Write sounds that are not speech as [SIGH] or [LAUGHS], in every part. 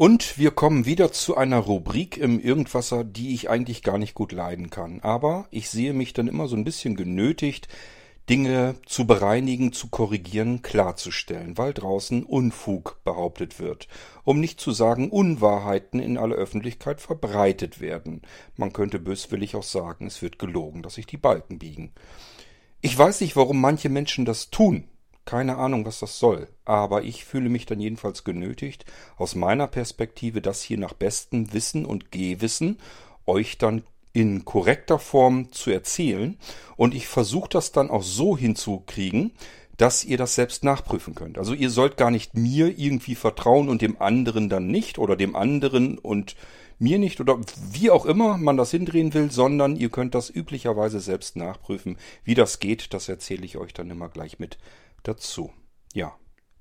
Und wir kommen wieder zu einer Rubrik im Irgendwasser, die ich eigentlich gar nicht gut leiden kann. Aber ich sehe mich dann immer so ein bisschen genötigt, Dinge zu bereinigen, zu korrigieren, klarzustellen, weil draußen Unfug behauptet wird, um nicht zu sagen Unwahrheiten in aller Öffentlichkeit verbreitet werden. Man könnte böswillig auch sagen, es wird gelogen, dass sich die Balken biegen. Ich weiß nicht, warum manche Menschen das tun. Keine Ahnung, was das soll, aber ich fühle mich dann jedenfalls genötigt, aus meiner Perspektive das hier nach bestem Wissen und Gehwissen euch dann in korrekter Form zu erzählen und ich versuche das dann auch so hinzukriegen, dass ihr das selbst nachprüfen könnt. Also ihr sollt gar nicht mir irgendwie vertrauen und dem anderen dann nicht oder dem anderen und mir nicht oder wie auch immer man das hindrehen will, sondern ihr könnt das üblicherweise selbst nachprüfen. Wie das geht, das erzähle ich euch dann immer gleich mit dazu. Ja.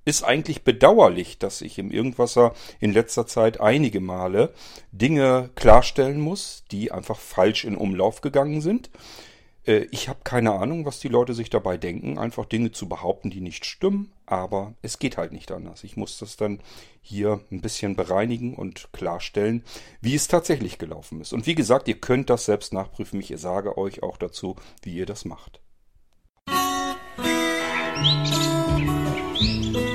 Ist eigentlich bedauerlich, dass ich im Irgendwasser in letzter Zeit einige Male Dinge klarstellen muss, die einfach falsch in Umlauf gegangen sind. Äh, ich habe keine Ahnung, was die Leute sich dabei denken, einfach Dinge zu behaupten, die nicht stimmen, aber es geht halt nicht anders. Ich muss das dann hier ein bisschen bereinigen und klarstellen, wie es tatsächlich gelaufen ist. Und wie gesagt, ihr könnt das selbst nachprüfen. Ich sage euch auch dazu, wie ihr das macht. Thank you.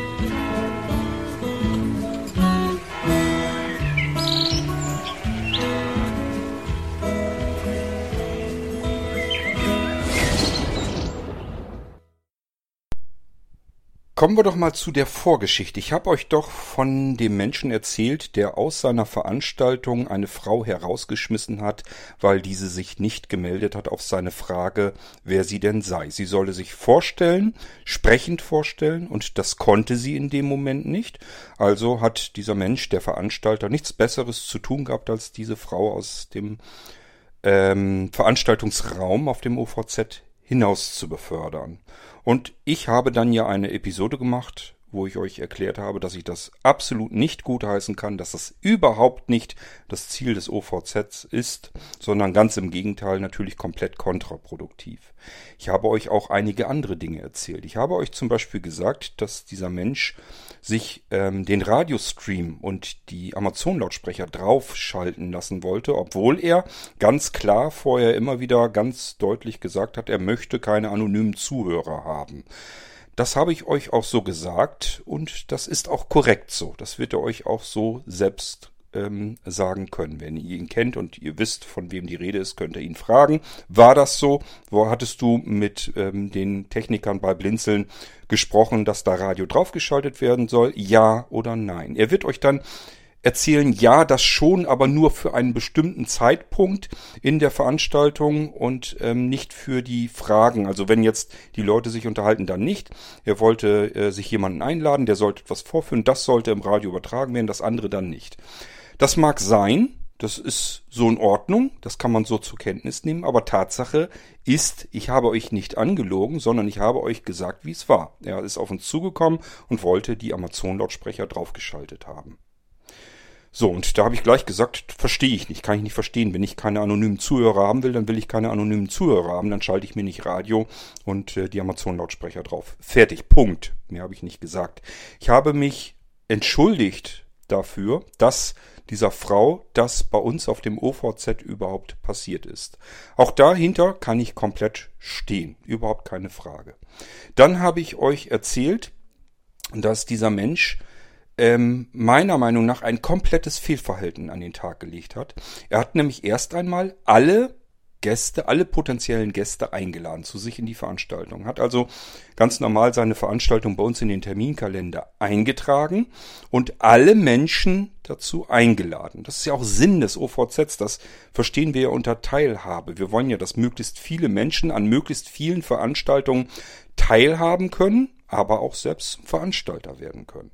Kommen wir doch mal zu der Vorgeschichte. Ich habe euch doch von dem Menschen erzählt, der aus seiner Veranstaltung eine Frau herausgeschmissen hat, weil diese sich nicht gemeldet hat auf seine Frage, wer sie denn sei. Sie solle sich vorstellen, sprechend vorstellen, und das konnte sie in dem Moment nicht. Also hat dieser Mensch, der Veranstalter, nichts Besseres zu tun gehabt, als diese Frau aus dem ähm, Veranstaltungsraum auf dem OVZ hinaus zu befördern. Und ich habe dann ja eine Episode gemacht, wo ich euch erklärt habe, dass ich das absolut nicht gutheißen kann, dass das überhaupt nicht das Ziel des OVZ ist, sondern ganz im Gegenteil natürlich komplett kontraproduktiv. Ich habe euch auch einige andere Dinge erzählt. Ich habe euch zum Beispiel gesagt, dass dieser Mensch sich ähm, den Radiostream und die Amazon-Lautsprecher draufschalten lassen wollte, obwohl er ganz klar vorher immer wieder ganz deutlich gesagt hat, er möchte keine anonymen Zuhörer haben. Das habe ich euch auch so gesagt und das ist auch korrekt so. Das wird er euch auch so selbst ähm, sagen können. Wenn ihr ihn kennt und ihr wisst, von wem die Rede ist, könnt ihr ihn fragen. War das so? Wo hattest du mit ähm, den Technikern bei Blinzeln gesprochen, dass da Radio draufgeschaltet werden soll? Ja oder nein? Er wird euch dann erzählen, ja, das schon, aber nur für einen bestimmten Zeitpunkt in der Veranstaltung und ähm, nicht für die Fragen. Also wenn jetzt die Leute sich unterhalten, dann nicht. Er wollte äh, sich jemanden einladen, der sollte etwas vorführen, das sollte im Radio übertragen werden, das andere dann nicht. Das mag sein, das ist so in Ordnung, das kann man so zur Kenntnis nehmen, aber Tatsache ist, ich habe euch nicht angelogen, sondern ich habe euch gesagt, wie es war. Er ist auf uns zugekommen und wollte die Amazon-Lautsprecher draufgeschaltet haben. So, und da habe ich gleich gesagt, verstehe ich nicht, kann ich nicht verstehen. Wenn ich keine anonymen Zuhörer haben will, dann will ich keine anonymen Zuhörer haben, dann schalte ich mir nicht Radio und äh, die Amazon-Lautsprecher drauf. Fertig, Punkt. Mehr habe ich nicht gesagt. Ich habe mich entschuldigt dafür, dass dieser Frau das bei uns auf dem OVZ überhaupt passiert ist. Auch dahinter kann ich komplett stehen, überhaupt keine Frage. Dann habe ich euch erzählt, dass dieser Mensch ähm, meiner Meinung nach ein komplettes Fehlverhalten an den Tag gelegt hat. Er hat nämlich erst einmal alle Gäste, alle potenziellen Gäste eingeladen zu sich in die Veranstaltung. Hat also ganz normal seine Veranstaltung bei uns in den Terminkalender eingetragen und alle Menschen dazu eingeladen. Das ist ja auch Sinn des OVZs. Das verstehen wir ja unter Teilhabe. Wir wollen ja, dass möglichst viele Menschen an möglichst vielen Veranstaltungen teilhaben können, aber auch selbst Veranstalter werden können.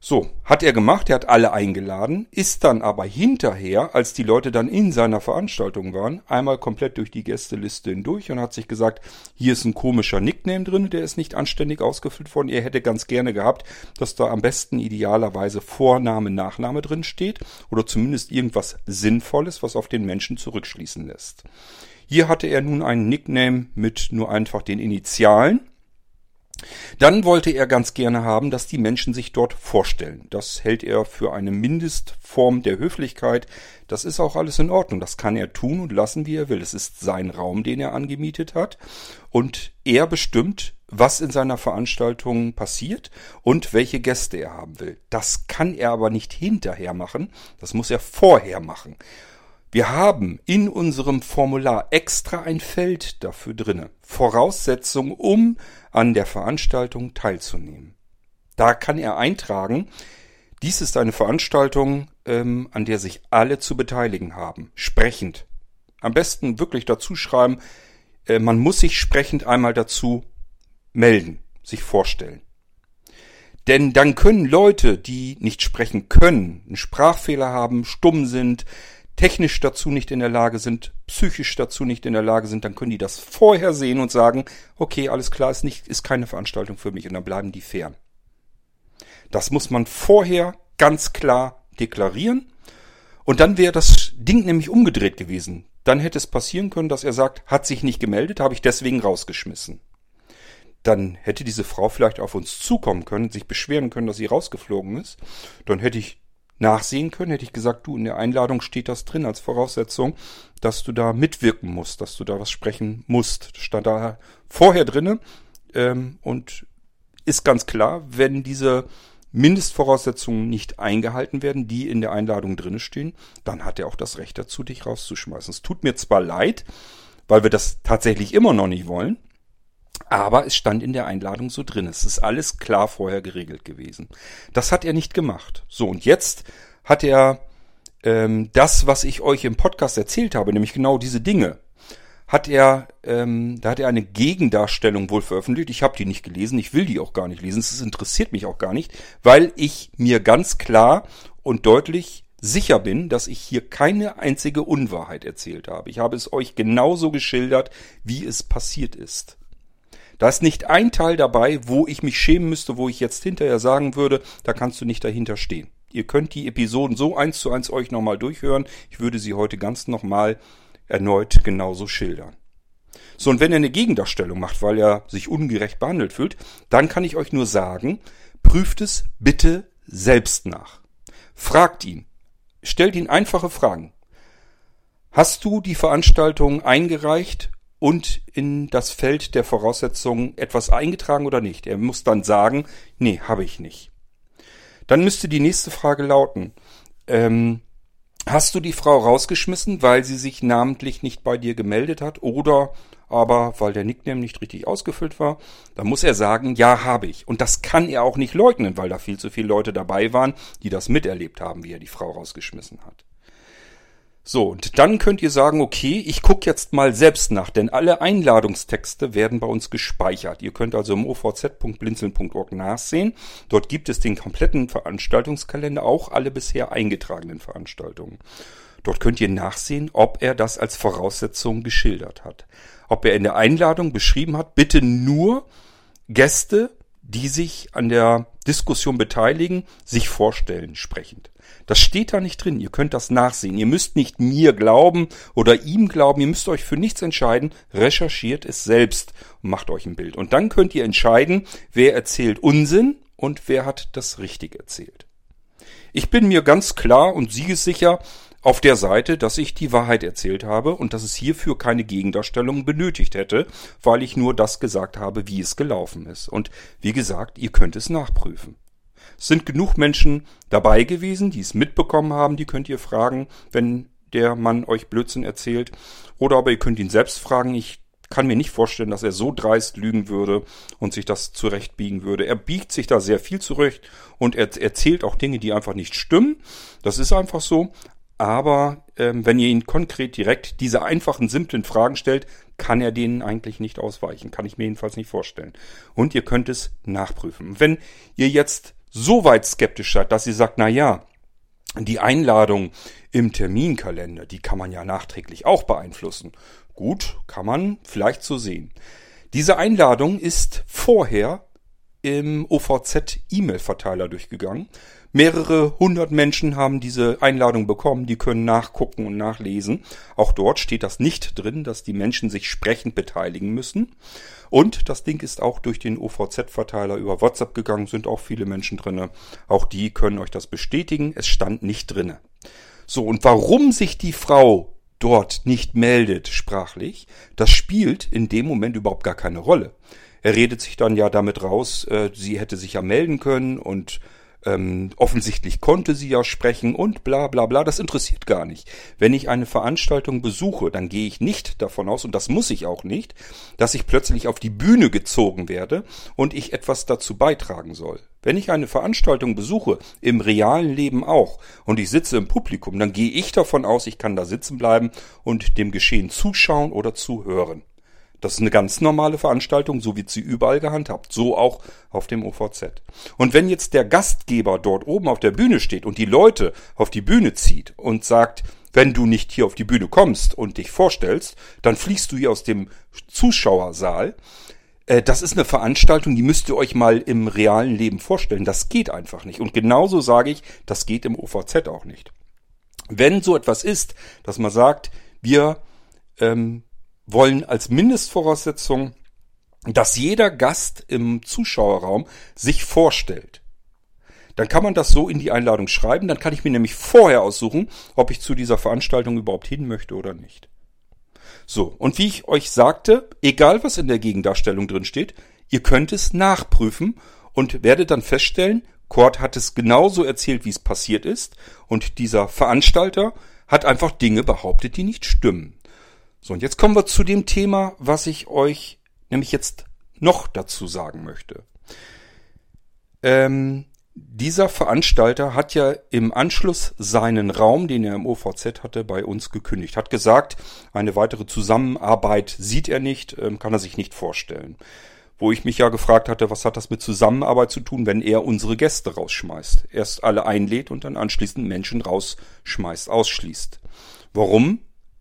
So, hat er gemacht, er hat alle eingeladen, ist dann aber hinterher, als die Leute dann in seiner Veranstaltung waren, einmal komplett durch die Gästeliste hindurch und hat sich gesagt, hier ist ein komischer Nickname drin, der ist nicht anständig ausgefüllt worden. Er hätte ganz gerne gehabt, dass da am besten idealerweise Vorname, Nachname drin steht oder zumindest irgendwas Sinnvolles, was auf den Menschen zurückschließen lässt. Hier hatte er nun einen Nickname mit nur einfach den Initialen Dann wollte er ganz gerne haben, dass die Menschen sich dort vorstellen. Das hält er für eine Mindestform der Höflichkeit. Das ist auch alles in Ordnung. Das kann er tun und lassen, wie er will. Es ist sein Raum, den er angemietet hat. Und er bestimmt, was in seiner Veranstaltung passiert und welche Gäste er haben will. Das kann er aber nicht hinterher machen. Das muss er vorher machen. Wir haben in unserem Formular extra ein Feld dafür drinne. Voraussetzung, um an der Veranstaltung teilzunehmen. Da kann er eintragen, dies ist eine Veranstaltung, ähm, an der sich alle zu beteiligen haben. Sprechend. Am besten wirklich dazu schreiben, äh, man muss sich sprechend einmal dazu melden, sich vorstellen. Denn dann können Leute, die nicht sprechen können, einen Sprachfehler haben, stumm sind, technisch dazu nicht in der Lage sind, psychisch dazu nicht in der Lage sind, dann können die das vorher sehen und sagen, okay, alles klar, ist nicht, ist keine Veranstaltung für mich und dann bleiben die fern. Das muss man vorher ganz klar deklarieren und dann wäre das Ding nämlich umgedreht gewesen. Dann hätte es passieren können, dass er sagt, hat sich nicht gemeldet, habe ich deswegen rausgeschmissen. Dann hätte diese Frau vielleicht auf uns zukommen können, sich beschweren können, dass sie rausgeflogen ist. Dann hätte ich nachsehen können, hätte ich gesagt, du, in der Einladung steht das drin als Voraussetzung, dass du da mitwirken musst, dass du da was sprechen musst. Das stand da vorher drinne ähm, und ist ganz klar, wenn diese Mindestvoraussetzungen nicht eingehalten werden, die in der Einladung drinne stehen, dann hat er auch das Recht dazu, dich rauszuschmeißen. Es tut mir zwar leid, weil wir das tatsächlich immer noch nicht wollen, aber es stand in der Einladung so drin. Es ist alles klar vorher geregelt gewesen. Das hat er nicht gemacht. So, und jetzt hat er ähm, das, was ich euch im Podcast erzählt habe, nämlich genau diese Dinge, hat er, ähm, da hat er eine Gegendarstellung wohl veröffentlicht. Ich habe die nicht gelesen, ich will die auch gar nicht lesen. Es interessiert mich auch gar nicht, weil ich mir ganz klar und deutlich sicher bin, dass ich hier keine einzige Unwahrheit erzählt habe. Ich habe es euch genauso geschildert, wie es passiert ist. Da ist nicht ein Teil dabei, wo ich mich schämen müsste, wo ich jetzt hinterher sagen würde, da kannst du nicht dahinter stehen. Ihr könnt die Episoden so eins zu eins euch nochmal durchhören. Ich würde sie heute ganz nochmal erneut genauso schildern. So, und wenn er eine Gegendarstellung macht, weil er sich ungerecht behandelt fühlt, dann kann ich euch nur sagen, prüft es bitte selbst nach. Fragt ihn. Stellt ihn einfache Fragen. Hast du die Veranstaltung eingereicht und in das Feld der Voraussetzungen etwas eingetragen oder nicht. Er muss dann sagen, nee, habe ich nicht. Dann müsste die nächste Frage lauten, ähm, hast du die Frau rausgeschmissen, weil sie sich namentlich nicht bei dir gemeldet hat oder aber weil der Nickname nicht richtig ausgefüllt war, dann muss er sagen, ja, habe ich. Und das kann er auch nicht leugnen, weil da viel zu viele Leute dabei waren, die das miterlebt haben, wie er die Frau rausgeschmissen hat. So, und dann könnt ihr sagen, okay, ich gucke jetzt mal selbst nach, denn alle Einladungstexte werden bei uns gespeichert. Ihr könnt also im ovz.blinzeln.org nachsehen. Dort gibt es den kompletten Veranstaltungskalender, auch alle bisher eingetragenen Veranstaltungen. Dort könnt ihr nachsehen, ob er das als Voraussetzung geschildert hat. Ob er in der Einladung beschrieben hat, bitte nur Gäste, die sich an der Diskussion beteiligen, sich vorstellen, sprechend. Das steht da nicht drin. Ihr könnt das nachsehen. Ihr müsst nicht mir glauben oder ihm glauben. Ihr müsst euch für nichts entscheiden. Recherchiert es selbst und macht euch ein Bild. Und dann könnt ihr entscheiden, wer erzählt Unsinn und wer hat das richtig erzählt. Ich bin mir ganz klar und siegessicher auf der Seite, dass ich die Wahrheit erzählt habe und dass es hierfür keine Gegendarstellung benötigt hätte, weil ich nur das gesagt habe, wie es gelaufen ist. Und wie gesagt, ihr könnt es nachprüfen. Es sind genug Menschen dabei gewesen, die es mitbekommen haben, die könnt ihr fragen, wenn der Mann euch Blödsinn erzählt. Oder aber ihr könnt ihn selbst fragen. Ich kann mir nicht vorstellen, dass er so dreist lügen würde und sich das zurechtbiegen würde. Er biegt sich da sehr viel zurecht und er erzählt auch Dinge, die einfach nicht stimmen. Das ist einfach so. Aber ähm, wenn ihr ihn konkret direkt diese einfachen, simplen Fragen stellt, kann er denen eigentlich nicht ausweichen. Kann ich mir jedenfalls nicht vorstellen. Und ihr könnt es nachprüfen. Wenn ihr jetzt so weit skeptisch seid, dass ihr sagt, na ja, die Einladung im Terminkalender, die kann man ja nachträglich auch beeinflussen. Gut, kann man vielleicht so sehen. Diese Einladung ist vorher im OVZ-E-Mail-Verteiler durchgegangen Mehrere hundert Menschen haben diese Einladung bekommen, die können nachgucken und nachlesen. Auch dort steht das nicht drin, dass die Menschen sich sprechend beteiligen müssen. Und das Ding ist auch durch den OVZ-Verteiler über WhatsApp gegangen, sind auch viele Menschen drinne. Auch die können euch das bestätigen. Es stand nicht drinne. So, und warum sich die Frau dort nicht meldet sprachlich, das spielt in dem Moment überhaupt gar keine Rolle. Er redet sich dann ja damit raus, äh, sie hätte sich ja melden können und ähm, offensichtlich konnte sie ja sprechen und bla bla bla, das interessiert gar nicht. Wenn ich eine Veranstaltung besuche, dann gehe ich nicht davon aus, und das muss ich auch nicht, dass ich plötzlich auf die Bühne gezogen werde und ich etwas dazu beitragen soll. Wenn ich eine Veranstaltung besuche, im realen Leben auch, und ich sitze im Publikum, dann gehe ich davon aus, ich kann da sitzen bleiben und dem Geschehen zuschauen oder zuhören. Das ist eine ganz normale Veranstaltung, so wird sie überall gehandhabt, so auch auf dem OVZ. Und wenn jetzt der Gastgeber dort oben auf der Bühne steht und die Leute auf die Bühne zieht und sagt, wenn du nicht hier auf die Bühne kommst und dich vorstellst, dann fliegst du hier aus dem Zuschauersaal. Äh, das ist eine Veranstaltung, die müsst ihr euch mal im realen Leben vorstellen. Das geht einfach nicht. Und genauso sage ich, das geht im OVZ auch nicht. Wenn so etwas ist, dass man sagt, wir ähm, wollen als Mindestvoraussetzung, dass jeder Gast im Zuschauerraum sich vorstellt. Dann kann man das so in die Einladung schreiben, dann kann ich mir nämlich vorher aussuchen, ob ich zu dieser Veranstaltung überhaupt hin möchte oder nicht. So, und wie ich euch sagte, egal was in der Gegendarstellung drin steht, ihr könnt es nachprüfen und werdet dann feststellen, Kurt hat es genauso erzählt, wie es passiert ist, und dieser Veranstalter hat einfach Dinge behauptet, die nicht stimmen. So, und jetzt kommen wir zu dem Thema, was ich euch nämlich jetzt noch dazu sagen möchte. Ähm, dieser Veranstalter hat ja im Anschluss seinen Raum, den er im OVZ hatte, bei uns gekündigt. Hat gesagt, eine weitere Zusammenarbeit sieht er nicht, ähm, kann er sich nicht vorstellen. Wo ich mich ja gefragt hatte, was hat das mit Zusammenarbeit zu tun, wenn er unsere Gäste rausschmeißt? Erst alle einlädt und dann anschließend Menschen rausschmeißt, ausschließt. Warum?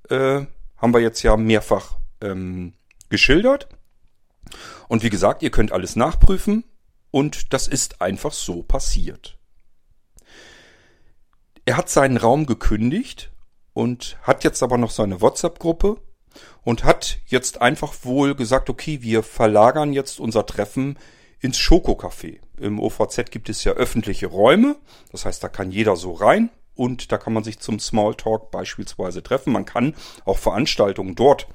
Äh, haben wir jetzt ja mehrfach ähm, geschildert. Und wie gesagt, ihr könnt alles nachprüfen und das ist einfach so passiert. Er hat seinen Raum gekündigt und hat jetzt aber noch seine WhatsApp-Gruppe und hat jetzt einfach wohl gesagt, okay, wir verlagern jetzt unser Treffen ins Schokocafé. Im OVZ gibt es ja öffentliche Räume, das heißt, da kann jeder so rein und da kann man sich zum Smalltalk beispielsweise treffen. Man kann auch Veranstaltungen dort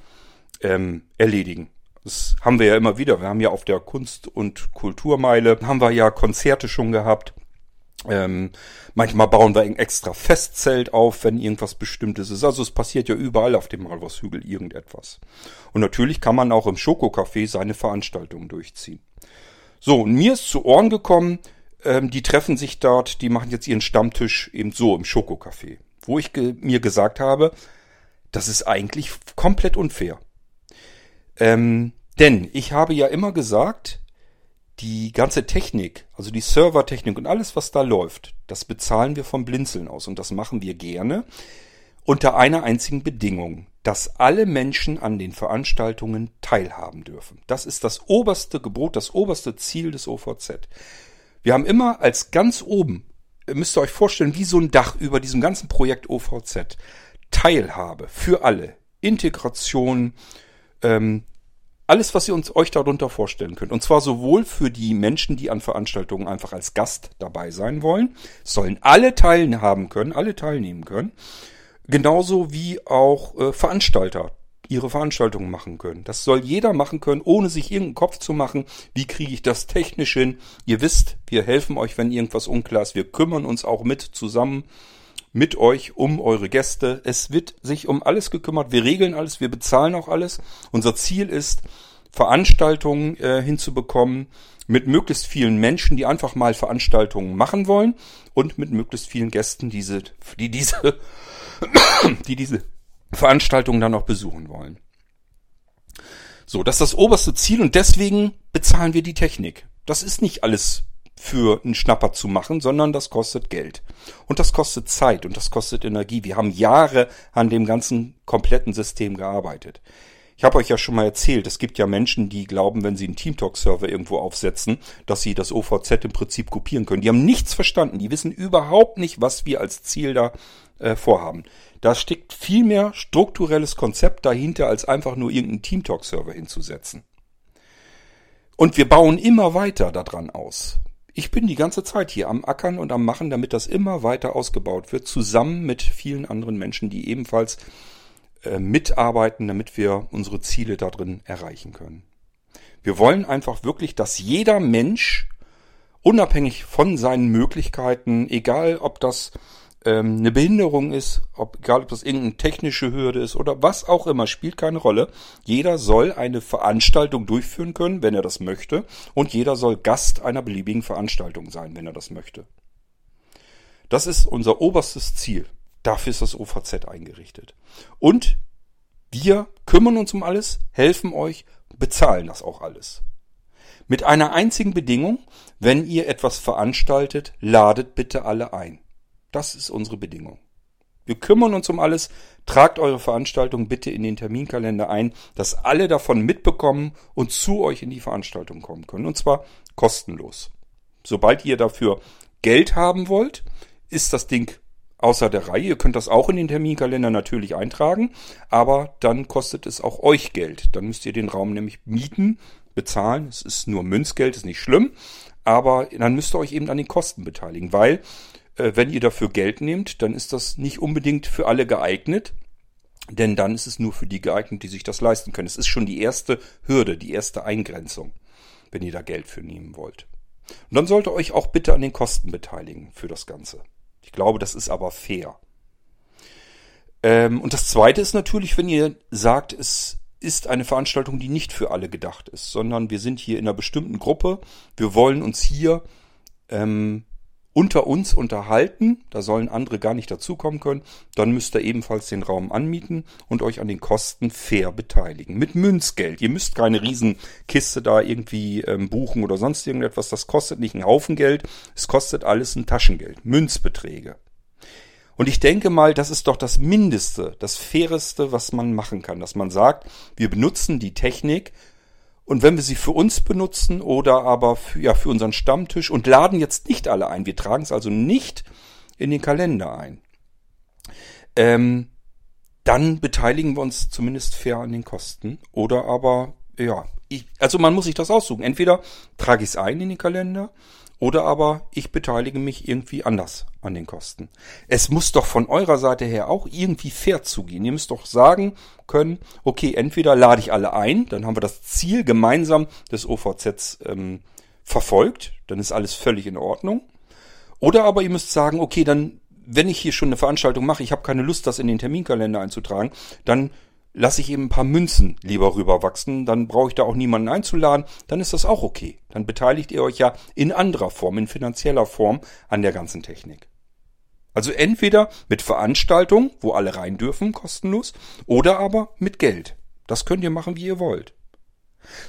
ähm, erledigen. Das haben wir ja immer wieder. Wir haben ja auf der Kunst- und Kulturmeile, haben wir ja Konzerte schon gehabt. Ähm, manchmal bauen wir ein extra Festzelt auf, wenn irgendwas Bestimmtes ist. Also es passiert ja überall auf dem Malwurfshügel irgendetwas. Und natürlich kann man auch im Schokocafé seine Veranstaltungen durchziehen. So, und mir ist zu Ohren gekommen, ähm, die treffen sich dort, die machen jetzt ihren Stammtisch eben so im Schokocafé. Wo ich ge mir gesagt habe, das ist eigentlich komplett unfair. Ähm, denn ich habe ja immer gesagt, die ganze Technik, also die Servertechnik und alles, was da läuft, das bezahlen wir vom Blinzeln aus und das machen wir gerne unter einer einzigen Bedingung, dass alle Menschen an den Veranstaltungen teilhaben dürfen. Das ist das oberste Gebot, das oberste Ziel des OVZ. Wir haben immer als ganz oben, müsst ihr euch vorstellen, wie so ein Dach über diesem ganzen Projekt OVZ, Teilhabe für alle, Integration, ähm, alles, was ihr uns euch darunter vorstellen könnt. Und zwar sowohl für die Menschen, die an Veranstaltungen einfach als Gast dabei sein wollen, sollen alle teilhaben können, alle teilnehmen können, genauso wie auch äh, Veranstalter ihre Veranstaltungen machen können. Das soll jeder machen können, ohne sich irgendeinen Kopf zu machen. Wie kriege ich das technisch hin? Ihr wisst, wir helfen euch, wenn irgendwas unklar ist. Wir kümmern uns auch mit zusammen mit euch um eure Gäste. Es wird sich um alles gekümmert. Wir regeln alles, wir bezahlen auch alles. Unser Ziel ist, Veranstaltungen äh, hinzubekommen mit möglichst vielen Menschen, die einfach mal Veranstaltungen machen wollen und mit möglichst vielen Gästen, diese, die diese, die diese [COUGHS] Veranstaltungen dann auch besuchen wollen. So, das ist das oberste Ziel und deswegen bezahlen wir die Technik. Das ist nicht alles für einen Schnapper zu machen, sondern das kostet Geld. Und das kostet Zeit und das kostet Energie. Wir haben Jahre an dem ganzen kompletten System gearbeitet. Ich habe euch ja schon mal erzählt, es gibt ja Menschen, die glauben, wenn sie einen TeamTalk-Server irgendwo aufsetzen, dass sie das OVZ im Prinzip kopieren können. Die haben nichts verstanden, die wissen überhaupt nicht, was wir als Ziel da äh, vorhaben. Da steckt viel mehr strukturelles Konzept dahinter, als einfach nur irgendeinen TeamTalk-Server hinzusetzen. Und wir bauen immer weiter daran aus. Ich bin die ganze Zeit hier am Ackern und am Machen, damit das immer weiter ausgebaut wird, zusammen mit vielen anderen Menschen, die ebenfalls äh, mitarbeiten, damit wir unsere Ziele darin erreichen können. Wir wollen einfach wirklich, dass jeder Mensch, unabhängig von seinen Möglichkeiten, egal ob das ähm, eine Behinderung ist, ob, egal ob das irgendeine technische Hürde ist oder was auch immer, spielt keine Rolle. Jeder soll eine Veranstaltung durchführen können, wenn er das möchte, und jeder soll Gast einer beliebigen Veranstaltung sein, wenn er das möchte. Das ist unser oberstes Ziel. Dafür ist das OVZ eingerichtet. Und wir kümmern uns um alles, helfen euch, bezahlen das auch alles. Mit einer einzigen Bedingung, wenn ihr etwas veranstaltet, ladet bitte alle ein. Das ist unsere Bedingung. Wir kümmern uns um alles, tragt eure Veranstaltung bitte in den Terminkalender ein, dass alle davon mitbekommen und zu euch in die Veranstaltung kommen können. Und zwar kostenlos. Sobald ihr dafür Geld haben wollt, ist das Ding außer der Reihe. Ihr könnt das auch in den Terminkalender natürlich eintragen, aber dann kostet es auch euch Geld. Dann müsst ihr den Raum nämlich mieten, bezahlen. Es ist nur Münzgeld, ist nicht schlimm, aber dann müsst ihr euch eben an den Kosten beteiligen, weil wenn ihr dafür Geld nehmt, dann ist das nicht unbedingt für alle geeignet. Denn dann ist es nur für die geeignet, die sich das leisten können. Es ist schon die erste Hürde, die erste Eingrenzung, wenn ihr da Geld für nehmen wollt. Und dann sollt ihr euch auch bitte an den Kosten beteiligen für das Ganze. Ich glaube, das ist aber fair. Ähm, und das Zweite ist natürlich, wenn ihr sagt, es ist eine Veranstaltung, die nicht für alle gedacht ist, sondern wir sind hier in einer bestimmten Gruppe. Wir wollen uns hier ähm, unter uns unterhalten, da sollen andere gar nicht dazukommen können, dann müsst ihr ebenfalls den Raum anmieten und euch an den Kosten fair beteiligen. Mit Münzgeld. Ihr müsst keine Riesenkiste da irgendwie ähm, buchen oder sonst irgendetwas. Das kostet nicht einen Haufen Geld. Es kostet alles ein Taschengeld. Münzbeträge. Und ich denke mal, das ist doch das Mindeste, das Faireste, was man machen kann, dass man sagt, wir benutzen die Technik und wenn wir sie für uns benutzen oder aber für, ja, für unseren Stammtisch und laden jetzt nicht alle ein, wir tragen es also nicht in den Kalender ein, ähm, dann beteiligen wir uns zumindest fair an den Kosten. Oder aber, ja, ich, also man muss sich das aussuchen. Entweder trage ich es ein in den Kalender oder aber ich beteilige mich irgendwie anders an den Kosten. Es muss doch von eurer Seite her auch irgendwie fair zugehen. Ihr müsst doch sagen können, okay, entweder lade ich alle ein, dann haben wir das Ziel gemeinsam des OVZs ähm, verfolgt, dann ist alles völlig in Ordnung. Oder aber ihr müsst sagen, okay, dann, wenn ich hier schon eine Veranstaltung mache, ich habe keine Lust, das in den Terminkalender einzutragen, dann lasse ich eben ein paar Münzen lieber rüberwachsen, dann brauche ich da auch niemanden einzuladen, dann ist das auch okay. Dann beteiligt ihr euch ja in anderer Form, in finanzieller Form an der ganzen Technik. Also entweder mit Veranstaltung, wo alle rein dürfen, kostenlos, oder aber mit Geld. Das könnt ihr machen, wie ihr wollt.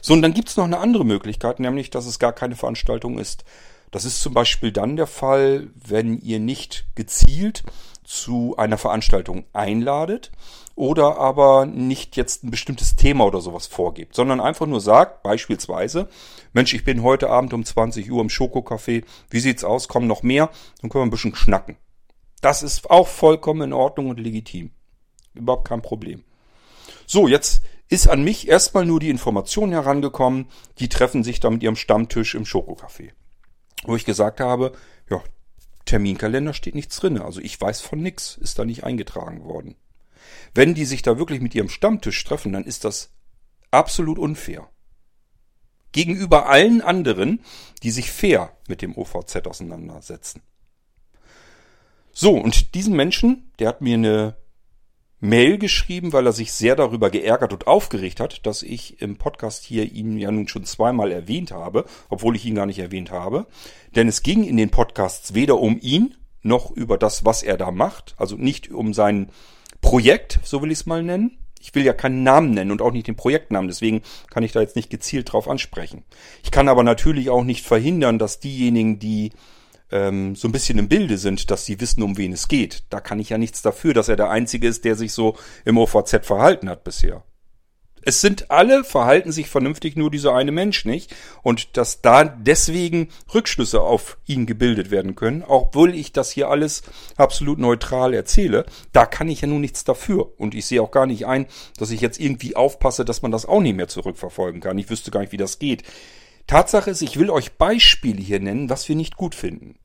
So, und dann gibt's noch eine andere Möglichkeit, nämlich, dass es gar keine Veranstaltung ist. Das ist zum Beispiel dann der Fall, wenn ihr nicht gezielt zu einer Veranstaltung einladet oder aber nicht jetzt ein bestimmtes Thema oder sowas vorgibt, sondern einfach nur sagt, beispielsweise, Mensch, ich bin heute Abend um 20 Uhr im Schokocafé, wie sieht's aus, kommen noch mehr, dann können wir ein bisschen schnacken. Das ist auch vollkommen in Ordnung und legitim. Überhaupt kein Problem. So, jetzt ist an mich erstmal nur die Information herangekommen, die treffen sich da mit ihrem Stammtisch im Schokocafé. Wo ich gesagt habe, ja, Terminkalender steht nichts drin. Also ich weiß von nichts, ist da nicht eingetragen worden. Wenn die sich da wirklich mit ihrem Stammtisch treffen, dann ist das absolut unfair. Gegenüber allen anderen, die sich fair mit dem OVZ auseinandersetzen. So, und diesen Menschen, der hat mir eine Mail geschrieben, weil er sich sehr darüber geärgert und aufgeregt hat, dass ich im Podcast hier ihn ja nun schon zweimal erwähnt habe, obwohl ich ihn gar nicht erwähnt habe. Denn es ging in den Podcasts weder um ihn noch über das, was er da macht, also nicht um sein Projekt, so will ich es mal nennen. Ich will ja keinen Namen nennen und auch nicht den Projektnamen, deswegen kann ich da jetzt nicht gezielt drauf ansprechen. Ich kann aber natürlich auch nicht verhindern, dass diejenigen, die ähm, so ein bisschen im Bilde sind, dass sie wissen, um wen es geht. Da kann ich ja nichts dafür, dass er der Einzige ist, der sich so im OVZ verhalten hat bisher. Es sind alle, verhalten sich vernünftig, nur dieser eine Mensch nicht. Und dass da deswegen Rückschlüsse auf ihn gebildet werden können, obwohl ich das hier alles absolut neutral erzähle, da kann ich ja nun nichts dafür. Und ich sehe auch gar nicht ein, dass ich jetzt irgendwie aufpasse, dass man das auch nicht mehr zurückverfolgen kann. Ich wüsste gar nicht, wie das geht. Tatsache ist, ich will euch Beispiele hier nennen, was wir nicht gut finden.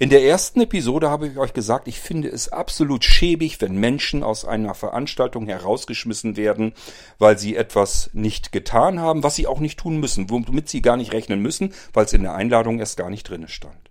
In der ersten Episode habe ich euch gesagt, ich finde es absolut schäbig, wenn Menschen aus einer Veranstaltung herausgeschmissen werden, weil sie etwas nicht getan haben, was sie auch nicht tun müssen, womit sie gar nicht rechnen müssen, weil es in der Einladung erst gar nicht drinne stand.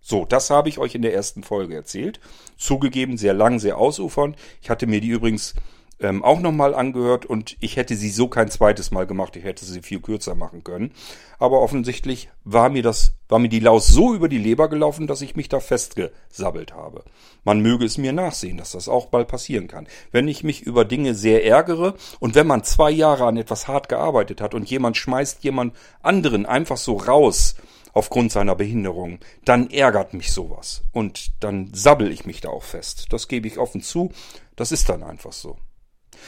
So, das habe ich euch in der ersten Folge erzählt. Zugegeben, sehr lang, sehr ausufernd. Ich hatte mir die übrigens ähm, auch nochmal angehört und ich hätte sie so kein zweites Mal gemacht. Ich hätte sie viel kürzer machen können. Aber offensichtlich war mir das, war mir die Laus so über die Leber gelaufen, dass ich mich da festgesabbelt habe. Man möge es mir nachsehen, dass das auch bald passieren kann. Wenn ich mich über Dinge sehr ärgere und wenn man zwei Jahre an etwas hart gearbeitet hat und jemand schmeißt jemand anderen einfach so raus, aufgrund seiner Behinderung, dann ärgert mich sowas. Und dann sabbel ich mich da auch fest. Das gebe ich offen zu. Das ist dann einfach so.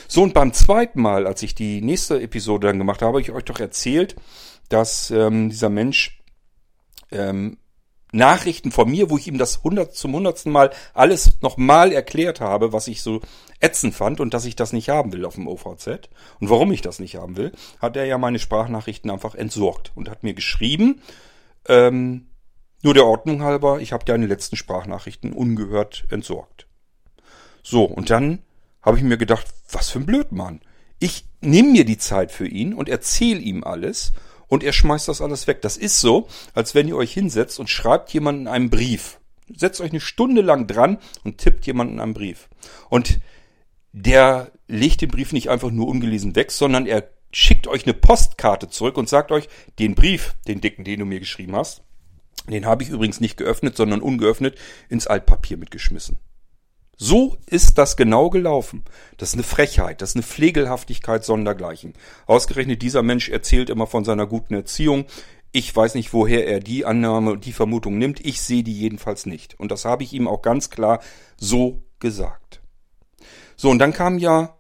So, und beim zweiten Mal, als ich die nächste Episode dann gemacht habe, habe ich euch doch erzählt, dass ähm, dieser Mensch ähm, Nachrichten von mir, wo ich ihm das hundert zum hundertsten Mal alles nochmal erklärt habe, was ich so ätzend fand und dass ich das nicht haben will auf dem OVZ. Und warum ich das nicht haben will, hat er ja meine Sprachnachrichten einfach entsorgt und hat mir geschrieben, ähm, nur der Ordnung halber, ich habe deine letzten Sprachnachrichten ungehört entsorgt. So, und dann habe ich mir gedacht, was für ein Blödmann. Ich nehme mir die Zeit für ihn und erzähle ihm alles und er schmeißt das alles weg. Das ist so, als wenn ihr euch hinsetzt und schreibt jemanden einen Brief. Setzt euch eine Stunde lang dran und tippt jemanden einen Brief. Und der legt den Brief nicht einfach nur ungelesen weg, sondern er schickt euch eine Postkarte zurück und sagt euch, den Brief, den dicken, den du mir geschrieben hast, den habe ich übrigens nicht geöffnet, sondern ungeöffnet ins Altpapier mitgeschmissen. So ist das genau gelaufen. Das ist eine Frechheit, das ist eine Pflegelhaftigkeit sondergleichen. Ausgerechnet dieser Mensch erzählt immer von seiner guten Erziehung. Ich weiß nicht, woher er die Annahme und die Vermutung nimmt. Ich sehe die jedenfalls nicht. Und das habe ich ihm auch ganz klar so gesagt. So, und dann kam ja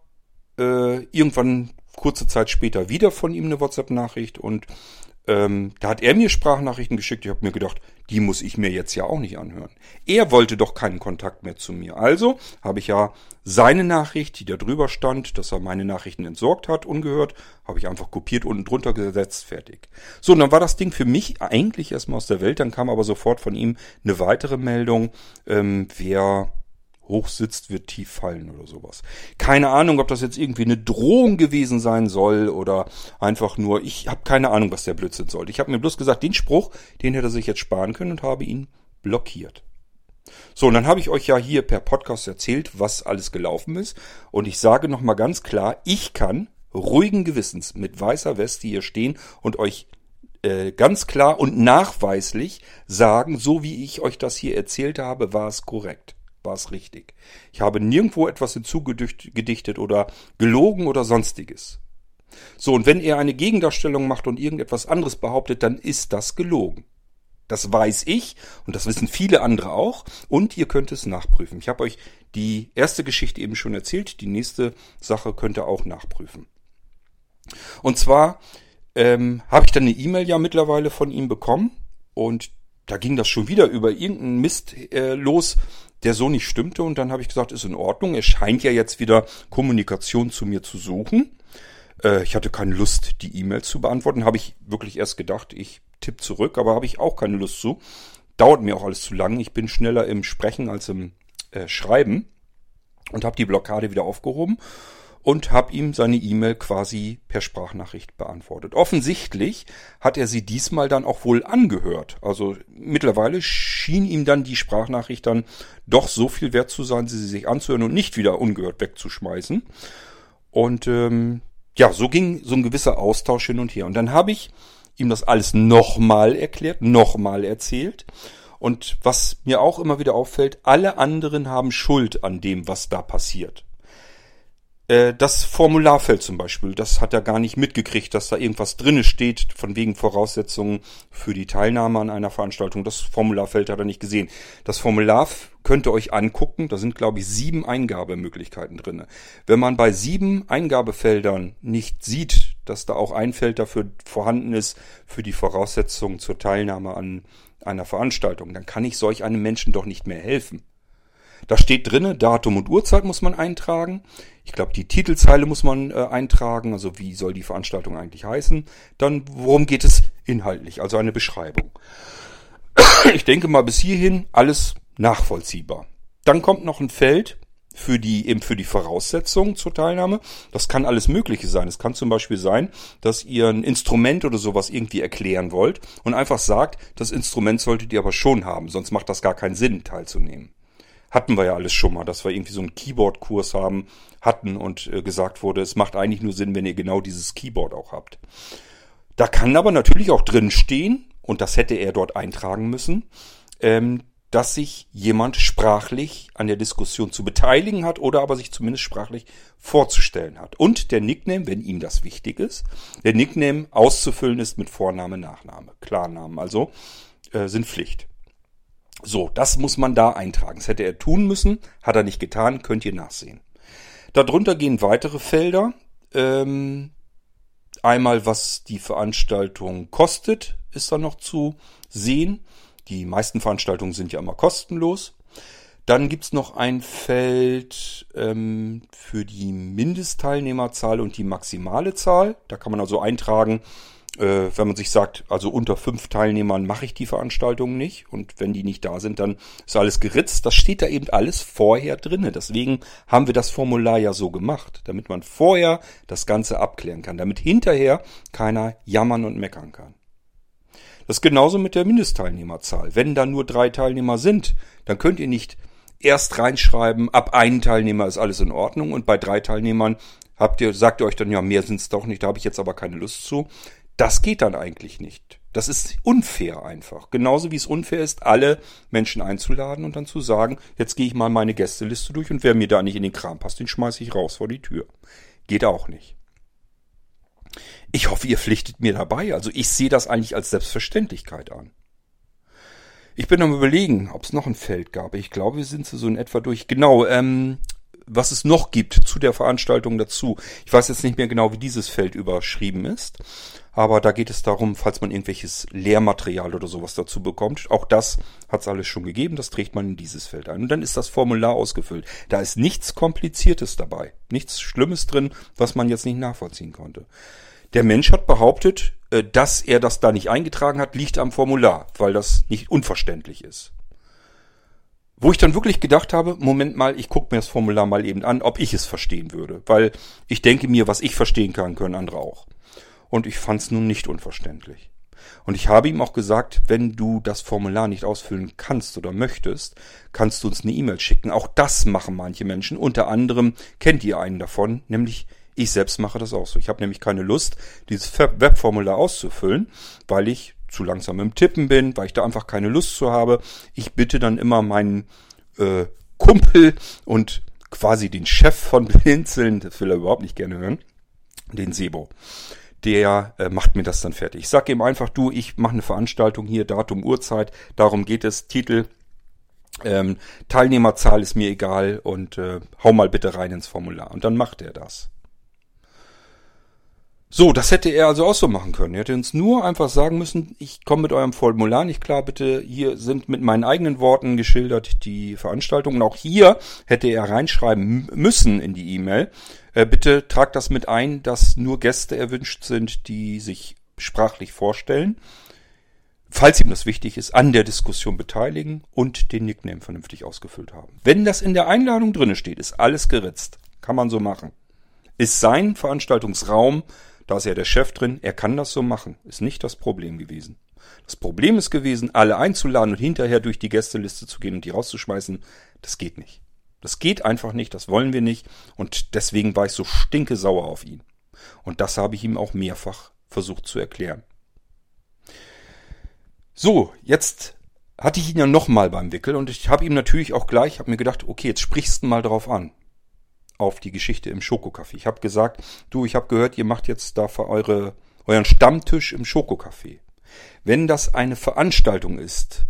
äh, irgendwann kurze Zeit später wieder von ihm eine WhatsApp-Nachricht und ähm, da hat er mir Sprachnachrichten geschickt. Ich habe mir gedacht, die muss ich mir jetzt ja auch nicht anhören. Er wollte doch keinen Kontakt mehr zu mir. Also habe ich ja seine Nachricht, die da drüber stand, dass er meine Nachrichten entsorgt hat, ungehört, habe ich einfach kopiert unten drunter gesetzt, fertig. So, und dann war das Ding für mich eigentlich erstmal aus der Welt. Dann kam aber sofort von ihm eine weitere Meldung, ähm, wer hoch sitzt, wird tief fallen oder sowas. Keine Ahnung, ob das jetzt irgendwie eine Drohung gewesen sein soll oder einfach nur, ich habe keine Ahnung, was der Blödsinn sollte. Ich habe mir bloß gesagt, den Spruch, den hätte er sich jetzt sparen können und habe ihn blockiert. So, und dann habe ich euch ja hier per Podcast erzählt, was alles gelaufen ist. Und ich sage nochmal ganz klar, ich kann ruhigen Gewissens mit weißer Weste hier stehen und euch äh, ganz klar und nachweislich sagen, so wie ich euch das hier erzählt habe, war es korrekt war es richtig. Ich habe nirgendwo etwas hinzugedichtet oder gelogen oder sonstiges. So, und wenn er eine Gegendarstellung macht und irgendetwas anderes behauptet, dann ist das gelogen. Das weiß ich und das wissen viele andere auch und ihr könnt es nachprüfen. Ich habe euch die erste Geschichte eben schon erzählt, die nächste Sache könnt ihr auch nachprüfen. Und zwar ähm, habe ich dann eine E-Mail ja mittlerweile von ihm bekommen und da ging das schon wieder über irgendeinen Mist äh, los, der so nicht stimmte. Und dann habe ich gesagt, ist in Ordnung. Er scheint ja jetzt wieder Kommunikation zu mir zu suchen. Äh, ich hatte keine Lust, die E-Mail zu beantworten. Habe ich wirklich erst gedacht, ich tippe zurück, aber habe ich auch keine Lust zu. Dauert mir auch alles zu lang. Ich bin schneller im Sprechen als im äh, Schreiben und habe die Blockade wieder aufgehoben und habe ihm seine E-Mail quasi per Sprachnachricht beantwortet. Offensichtlich hat er sie diesmal dann auch wohl angehört. Also mittlerweile schien ihm dann die Sprachnachricht dann doch so viel wert zu sein, sie sich anzuhören und nicht wieder ungehört wegzuschmeißen. Und ähm, ja, so ging so ein gewisser Austausch hin und her. Und dann habe ich ihm das alles nochmal erklärt, nochmal erzählt. Und was mir auch immer wieder auffällt, alle anderen haben Schuld an dem, was da passiert. Äh, das Formularfeld zum Beispiel, das hat er gar nicht mitgekriegt, dass da irgendwas drinne steht, von wegen Voraussetzungen für die Teilnahme an einer Veranstaltung. Das Formularfeld hat er nicht gesehen. Das Formular könnt ihr euch angucken, da sind glaube ich sieben Eingabemöglichkeiten drinne. Wenn man bei sieben Eingabefeldern nicht sieht, dass da auch ein Feld dafür vorhanden ist für die Voraussetzungen zur Teilnahme an einer Veranstaltung, dann kann ich solch einem Menschen doch nicht mehr helfen. Da steht drinne, Datum und Uhrzeit muss man eintragen. Ich glaube, die Titelzeile muss man äh, eintragen, also wie soll die Veranstaltung eigentlich heißen. Dann, worum geht es inhaltlich, also eine Beschreibung. [COUGHS] Ich denke mal bis hierhin alles nachvollziehbar. Dann kommt noch ein Feld für die, eben für die Voraussetzungen zur Teilnahme. Das kann alles Mögliche sein. Es kann zum Beispiel sein, dass ihr ein Instrument oder sowas irgendwie erklären wollt und einfach sagt, das Instrument solltet ihr aber schon haben, sonst macht das gar keinen Sinn, teilzunehmen hatten wir ja alles schon mal, dass wir irgendwie so einen Keyboard-Kurs haben, hatten und äh, gesagt wurde, es macht eigentlich nur Sinn, wenn ihr genau dieses Keyboard auch habt. Da kann aber natürlich auch drin stehen, und das hätte er dort eintragen müssen, ähm, dass sich jemand sprachlich an der Diskussion zu beteiligen hat oder aber sich zumindest sprachlich vorzustellen hat. Und der Nickname, wenn ihm das wichtig ist, der Nickname auszufüllen ist mit Vorname, Nachname. Klarnamen also äh, sind Pflicht. So, das muss man da eintragen. Das hätte er tun müssen, hat er nicht getan, könnt ihr nachsehen. Darunter gehen weitere Felder. Ähm, einmal, was die Veranstaltung kostet, ist da noch zu sehen. Die meisten Veranstaltungen sind ja immer kostenlos. Dann gibt's noch ein Feld ähm, für die Mindestteilnehmerzahl und die maximale Zahl. Da kann man also eintragen, äh, wenn man sich sagt, also unter fünf Teilnehmern mache ich die Veranstaltung nicht und wenn die nicht da sind, dann ist alles geritzt. Das steht da eben alles vorher drinne. Deswegen haben wir das Formular ja so gemacht, damit man vorher das Ganze abklären kann, damit hinterher keiner jammern und meckern kann. Das ist genauso mit der Mindestteilnehmerzahl. Wenn da nur drei Teilnehmer sind, dann könnt ihr nicht erst reinschreiben, ab einen Teilnehmer ist alles in Ordnung und bei drei Teilnehmern habt ihr, sagt ihr euch dann, ja, mehr sind es doch nicht, da habe ich jetzt aber keine Lust zu. Das geht dann eigentlich nicht. Das ist unfair einfach. Genauso wie es unfair ist, alle Menschen einzuladen und dann zu sagen, jetzt gehe ich mal meine Gästeliste durch und wer mir da nicht in den Kram passt, den schmeiße ich raus vor die Tür. Geht auch nicht. Ich hoffe, ihr pflichtet mir dabei. Also ich sehe das eigentlich als Selbstverständlichkeit an. Ich bin am überlegen, ob es noch ein Feld gab. Ich glaube, wir sind so in etwa durch. Genau, ähm, was es noch gibt zu der Veranstaltung dazu. Ich weiß jetzt nicht mehr genau, wie dieses Feld überschrieben ist. Aber da geht es darum, falls man irgendwelches Lehrmaterial oder sowas dazu bekommt. Auch das hat es alles schon gegeben. Das trägt man in dieses Feld ein. Und dann ist das Formular ausgefüllt. Da ist nichts Kompliziertes dabei. Nichts Schlimmes drin, was man jetzt nicht nachvollziehen konnte. Der Mensch hat behauptet, äh, dass er das da nicht eingetragen hat, liegt am Formular, weil das nicht unverständlich ist. Wo ich dann wirklich gedacht habe, Moment mal, ich gucke mir das Formular mal eben an, ob ich es verstehen würde. Weil ich denke mir, was ich verstehen kann, können andere auch und ich fand es nun nicht unverständlich. Und ich habe ihm auch gesagt, wenn du das Formular nicht ausfüllen kannst oder möchtest, kannst du uns eine E-Mail schicken. Auch das machen manche Menschen. Unter anderem kennt ihr einen davon, nämlich ich selbst mache das auch so. Ich habe nämlich keine Lust, dieses Webformular auszufüllen, weil ich zu langsam im Tippen bin, weil ich da einfach keine Lust zu habe. Ich bitte dann immer meinen äh, Kumpel und quasi den Chef von [LAUGHS] Blinzeln, das will er überhaupt nicht gerne hören, den Sebo der äh, macht mir das dann fertig. Ich sage ihm einfach, du, ich mache eine Veranstaltung hier, Datum, Uhrzeit, darum geht es, Titel, ähm, Teilnehmerzahl ist mir egal und äh, hau mal bitte rein ins Formular. Und dann macht er das. So, das hätte er also auch so machen können. Er hätte uns nur einfach sagen müssen, ich komme mit eurem Formular nicht klar, bitte, hier sind mit meinen eigenen Worten geschildert die Veranstaltungen. Auch hier hätte er reinschreiben müssen in die E-Mail, äh, bitte tragt das mit ein, dass nur Gäste erwünscht sind, die sich sprachlich vorstellen, falls ihm das wichtig ist, an der Diskussion beteiligen und den Nickname vernünftig ausgefüllt haben. Wenn das in der Einladung drinne steht, ist alles geritzt. Kann man so machen. Ist sein Veranstaltungsraum, da ist ja der Chef drin, er kann das so machen. Ist nicht das Problem gewesen. Das Problem ist gewesen, alle einzuladen und hinterher durch die Gästeliste zu gehen und die rauszuschmeißen. Das geht nicht. Das geht einfach nicht, das wollen wir nicht. Und deswegen war ich so stinke sauer auf ihn. Und das habe ich ihm auch mehrfach versucht zu erklären. So, jetzt hatte ich ihn ja nochmal beim Wickel und ich habe ihm natürlich auch gleich, habe mir gedacht, okay, jetzt sprichst du mal drauf an. Auf die Geschichte im Schokocafé. Ich habe gesagt, du, ich habe gehört, ihr macht jetzt da für eure, euren Stammtisch im Schokocafé. Wenn das eine Veranstaltung ist,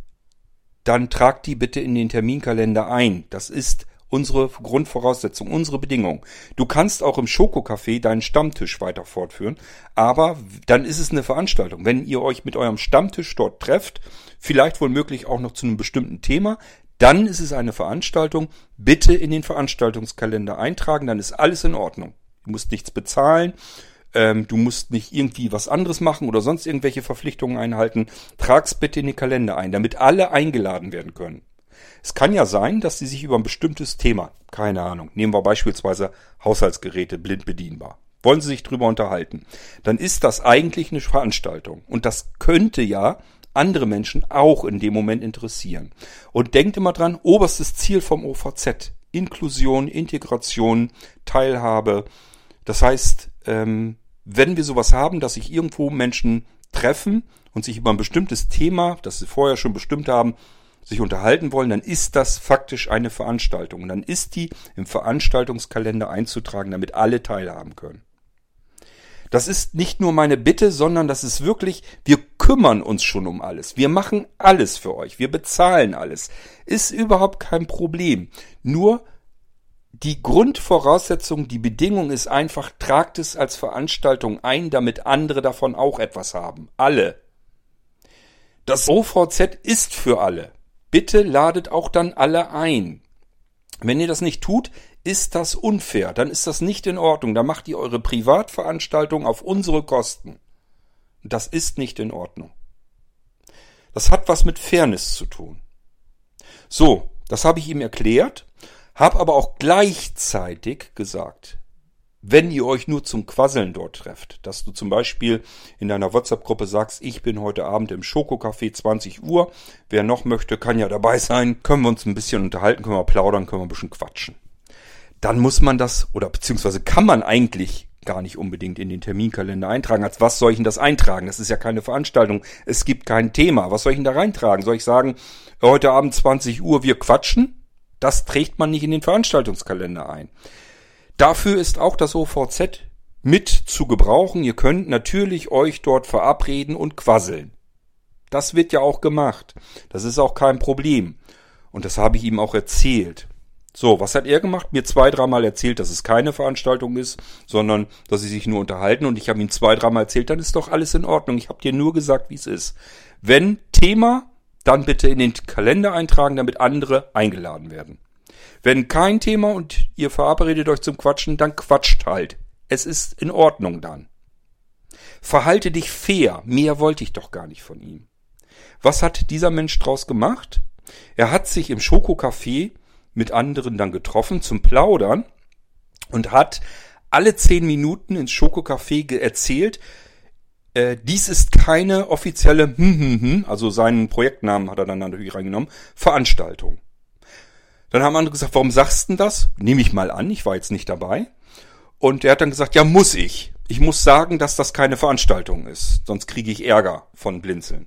dann tragt die bitte in den Terminkalender ein. Das ist unsere Grundvoraussetzung, unsere Bedingung. Du kannst auch im Schokocafé deinen Stammtisch weiter fortführen, aber dann ist es eine Veranstaltung. Wenn ihr euch mit eurem Stammtisch dort trefft, vielleicht wohl möglich auch noch zu einem bestimmten Thema, dann ist es eine Veranstaltung. Bitte in den Veranstaltungskalender eintragen, dann ist alles in Ordnung. Du musst nichts bezahlen, ähm, du musst nicht irgendwie was anderes machen oder sonst irgendwelche Verpflichtungen einhalten. Trag's bitte in den Kalender ein, damit alle eingeladen werden können. Es kann ja sein, dass sie sich über ein bestimmtes Thema, keine Ahnung, nehmen wir beispielsweise Haushaltsgeräte blind bedienbar, wollen sie sich drüber unterhalten, dann ist das eigentlich eine Veranstaltung. Und das könnte ja andere Menschen auch in dem Moment interessieren. Und denkt immer dran, oberstes Ziel vom OVZ, Inklusion, Integration, Teilhabe. Das heißt, ähm, wenn wir sowas haben, dass sich irgendwo Menschen treffen und sich über ein bestimmtes Thema, das sie vorher schon bestimmt haben, sich unterhalten wollen, dann ist das faktisch eine Veranstaltung. Und dann ist die im Veranstaltungskalender einzutragen, damit alle teilhaben können. Das ist nicht nur meine Bitte, sondern das ist wirklich, wir kümmern uns schon um alles. Wir machen alles für euch. Wir bezahlen alles. Ist überhaupt kein Problem. Nur die Grundvoraussetzung, die Bedingung ist einfach, tragt es als Veranstaltung ein, damit andere davon auch etwas haben. Alle. Das OVZ ist für alle. Bitte ladet auch dann alle ein. Wenn ihr das nicht tut, ist das unfair. Dann ist das nicht in Ordnung. Dann macht ihr eure Privatveranstaltung auf unsere Kosten. Das ist nicht in Ordnung. Das hat was mit Fairness zu tun. So, das habe ich ihm erklärt, habe aber auch gleichzeitig gesagt, wenn ihr euch nur zum Quasseln dort trefft, dass du zum Beispiel in deiner WhatsApp-Gruppe sagst, ich bin heute Abend im Schokocafé 20 Uhr, wer noch möchte, kann ja dabei sein, können wir uns ein bisschen unterhalten, können wir plaudern, können wir ein bisschen quatschen. Dann muss man das, oder beziehungsweise kann man eigentlich gar nicht unbedingt in den Terminkalender eintragen. Als was soll ich denn das eintragen? Das ist ja keine Veranstaltung. Es gibt kein Thema. Was soll ich denn da reintragen? Soll ich sagen, heute Abend 20 Uhr, wir quatschen? Das trägt man nicht in den Veranstaltungskalender ein. Dafür ist auch das OVZ mit zu gebrauchen. Ihr könnt natürlich euch dort verabreden und quasseln. Das wird ja auch gemacht. Das ist auch kein Problem. Und das habe ich ihm auch erzählt. So, was hat er gemacht? Mir zwei, dreimal erzählt, dass es keine Veranstaltung ist, sondern dass sie sich nur unterhalten. Und ich habe ihm zwei, dreimal erzählt, dann ist doch alles in Ordnung. Ich habe dir nur gesagt, wie es ist. Wenn Thema, dann bitte in den Kalender eintragen, damit andere eingeladen werden. Wenn kein Thema und ihr verabredet euch zum Quatschen, dann quatscht halt. Es ist in Ordnung dann. Verhalte dich fair. Mehr wollte ich doch gar nicht von ihm. Was hat dieser Mensch draus gemacht? Er hat sich im Schokocafé mit anderen dann getroffen zum Plaudern und hat alle zehn Minuten ins Schokocafé erzählt, äh, dies ist keine offizielle, hm, hm, hm, also seinen Projektnamen hat er dann natürlich reingenommen, Veranstaltung. Dann haben andere gesagt, warum sagst du das? Nehme ich mal an, ich war jetzt nicht dabei. Und er hat dann gesagt, ja, muss ich. Ich muss sagen, dass das keine Veranstaltung ist, sonst kriege ich Ärger von Blinzeln.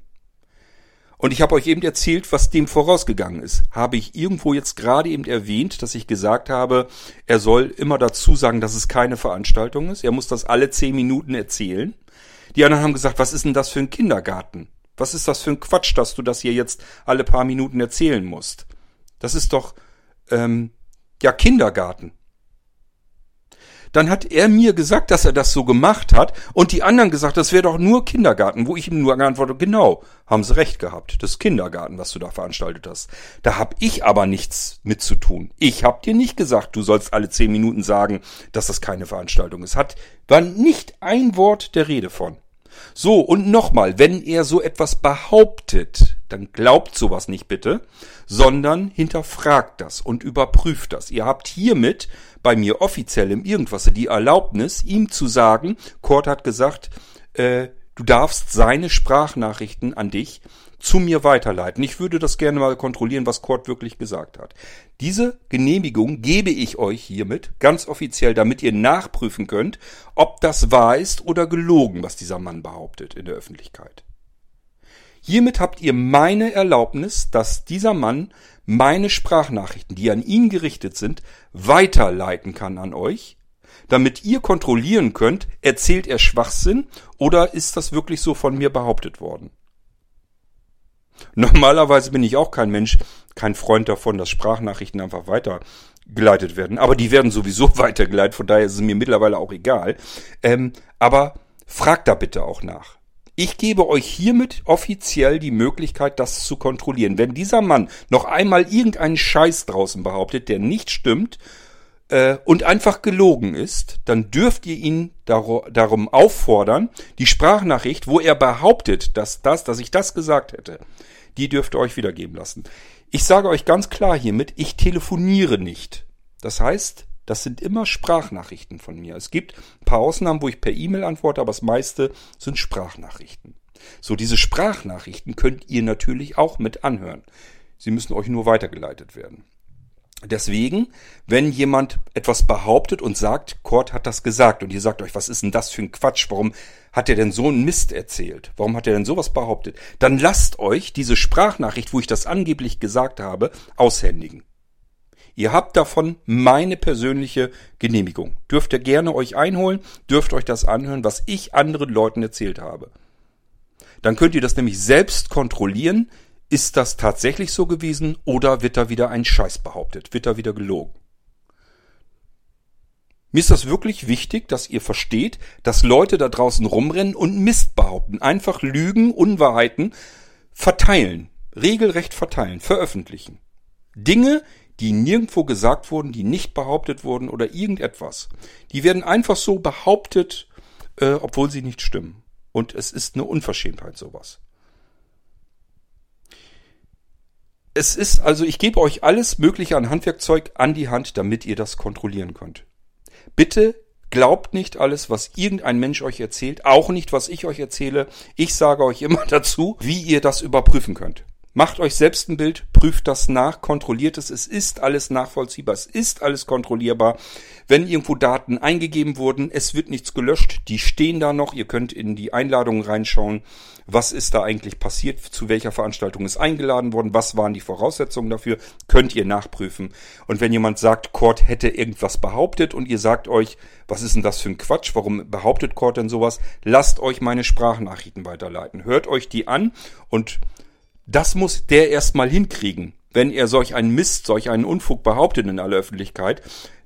Und ich habe euch eben erzählt, was dem vorausgegangen ist. Habe ich irgendwo jetzt gerade eben erwähnt, dass ich gesagt habe, er soll immer dazu sagen, dass es keine Veranstaltung ist. Er muss das alle zehn Minuten erzählen. Die anderen haben gesagt, was ist denn das für ein Kindergarten? Was ist das für ein Quatsch, dass du das hier jetzt alle paar Minuten erzählen musst? Das ist doch ähm, ja Kindergarten. Dann hat er mir gesagt, dass er das so gemacht hat und die anderen gesagt, das wäre doch nur Kindergarten, wo ich ihm nur geantwortet, genau, haben sie recht gehabt, das Kindergarten, was du da veranstaltet hast. Da hab ich aber nichts mit zu tun. Ich hab dir nicht gesagt, du sollst alle zehn Minuten sagen, dass das keine Veranstaltung ist. Hat, war nicht ein Wort der Rede von. So, und nochmal, wenn er so etwas behauptet, dann glaubt sowas nicht bitte, sondern hinterfragt das und überprüft das. Ihr habt hiermit bei mir offiziell im Irgendwas die Erlaubnis, ihm zu sagen, Kurt hat gesagt, äh, du darfst seine Sprachnachrichten an dich zu mir weiterleiten. Ich würde das gerne mal kontrollieren, was Kurt wirklich gesagt hat. Diese Genehmigung gebe ich euch hiermit ganz offiziell, damit ihr nachprüfen könnt, ob das wahr ist oder gelogen, was dieser Mann behauptet in der Öffentlichkeit. Hiermit habt ihr meine Erlaubnis, dass dieser Mann meine Sprachnachrichten, die an ihn gerichtet sind, weiterleiten kann an euch, damit ihr kontrollieren könnt, erzählt er Schwachsinn oder ist das wirklich so von mir behauptet worden? Normalerweise bin ich auch kein Mensch, kein Freund davon, dass Sprachnachrichten einfach weitergeleitet werden. Aber die werden sowieso [LAUGHS] weitergeleitet, von daher ist es mir mittlerweile auch egal. Ähm, aber fragt da bitte auch nach. Ich gebe euch hiermit offiziell die Möglichkeit, das zu kontrollieren. Wenn dieser Mann noch einmal irgendeinen Scheiß draußen behauptet, der nicht stimmt äh, und einfach gelogen ist, dann dürft ihr ihn dar darum auffordern, die Sprachnachricht, wo er behauptet, dass das, dass ich das gesagt hätte, die dürft ihr euch wiedergeben lassen. Ich sage euch ganz klar hiermit, ich telefoniere nicht. Das heißt, das sind immer Sprachnachrichten von mir. Es gibt ein paar Ausnahmen, wo ich per E-Mail antworte, aber das meiste sind Sprachnachrichten. So, diese Sprachnachrichten könnt ihr natürlich auch mit anhören. Sie müssen euch nur weitergeleitet werden. Deswegen, wenn jemand etwas behauptet und sagt, Kurt hat das gesagt und ihr sagt euch, was ist denn das für ein Quatsch? Warum hat er denn so einen Mist erzählt? Warum hat er denn sowas behauptet? Dann lasst euch diese Sprachnachricht, wo ich das angeblich gesagt habe, aushändigen. Ihr habt davon meine persönliche Genehmigung. Dürft ihr gerne euch einholen, dürft euch das anhören, was ich anderen Leuten erzählt habe. Dann könnt ihr das nämlich selbst kontrollieren. Ist das tatsächlich so gewesen oder wird da wieder ein Scheiß behauptet? Wird da wieder gelogen? Mir ist das wirklich wichtig, dass ihr versteht, dass Leute da draußen rumrennen und Mist behaupten. Einfach Lügen, Unwahrheiten verteilen. Regelrecht verteilen, veröffentlichen. Dinge, die nirgendwo gesagt wurden, die nicht behauptet wurden oder irgendetwas. Die werden einfach so behauptet, äh, obwohl sie nicht stimmen. Und es ist eine Unverschämtheit sowas. Es ist also, ich gebe euch alles Mögliche an Handwerkzeug an die Hand, damit ihr das kontrollieren könnt. Bitte glaubt nicht alles, was irgendein Mensch euch erzählt, auch nicht, was ich euch erzähle. Ich sage euch immer [LAUGHS] dazu, wie ihr das überprüfen könnt. Macht euch selbst ein Bild, prüft das nach, kontrolliert es. Es ist alles nachvollziehbar, es ist alles kontrollierbar. Wenn irgendwo Daten eingegeben wurden, es wird nichts gelöscht, die stehen da noch. Ihr könnt in die Einladungen reinschauen. Was ist da eigentlich passiert? Zu welcher Veranstaltung ist eingeladen worden? Was waren die Voraussetzungen dafür? Könnt ihr nachprüfen. Und wenn jemand sagt, Cord hätte irgendwas behauptet und ihr sagt euch, was ist denn das für ein Quatsch? Warum behauptet Cord denn sowas? Lasst euch meine Sprachnachrichten weiterleiten. Hört euch die an und das muss der erstmal hinkriegen, wenn er solch einen Mist, solch einen Unfug behauptet in aller Öffentlichkeit,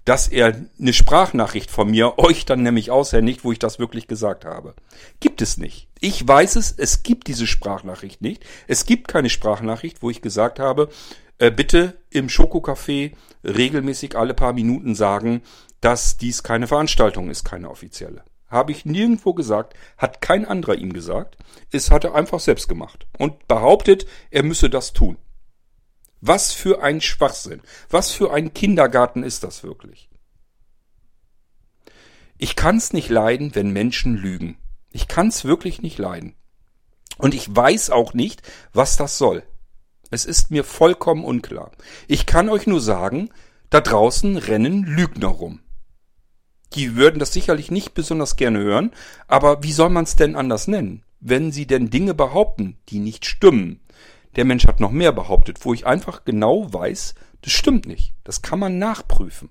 dass er eine Sprachnachricht von mir [LAUGHS] euch dann nämlich aushändigt, wo ich das wirklich gesagt habe. Gibt es nicht. Ich weiß es, es gibt diese Sprachnachricht nicht. Es gibt keine Sprachnachricht, wo ich gesagt habe, äh, bitte im Schokocafé regelmäßig alle paar Minuten sagen, dass dies keine Veranstaltung ist, keine offizielle. Habe ich nirgendwo gesagt, hat kein anderer ihm gesagt. Es hat er einfach selbst gemacht und behauptet, er müsse das tun. Was für ein Schwachsinn. Was für ein Kindergarten ist das wirklich? Ich kann's nicht leiden, wenn Menschen lügen. Ich kann's wirklich nicht leiden. Und ich weiß auch nicht, was das soll. Es ist mir vollkommen unklar. Ich kann euch nur sagen, da draußen rennen Lügner rum die würden das sicherlich nicht besonders gerne hören, aber wie soll man es denn anders nennen? Wenn sie denn Dinge behaupten, die nicht stimmen. Der Mensch hat noch mehr behauptet, wo ich einfach genau weiß, das stimmt nicht. Das kann man nachprüfen.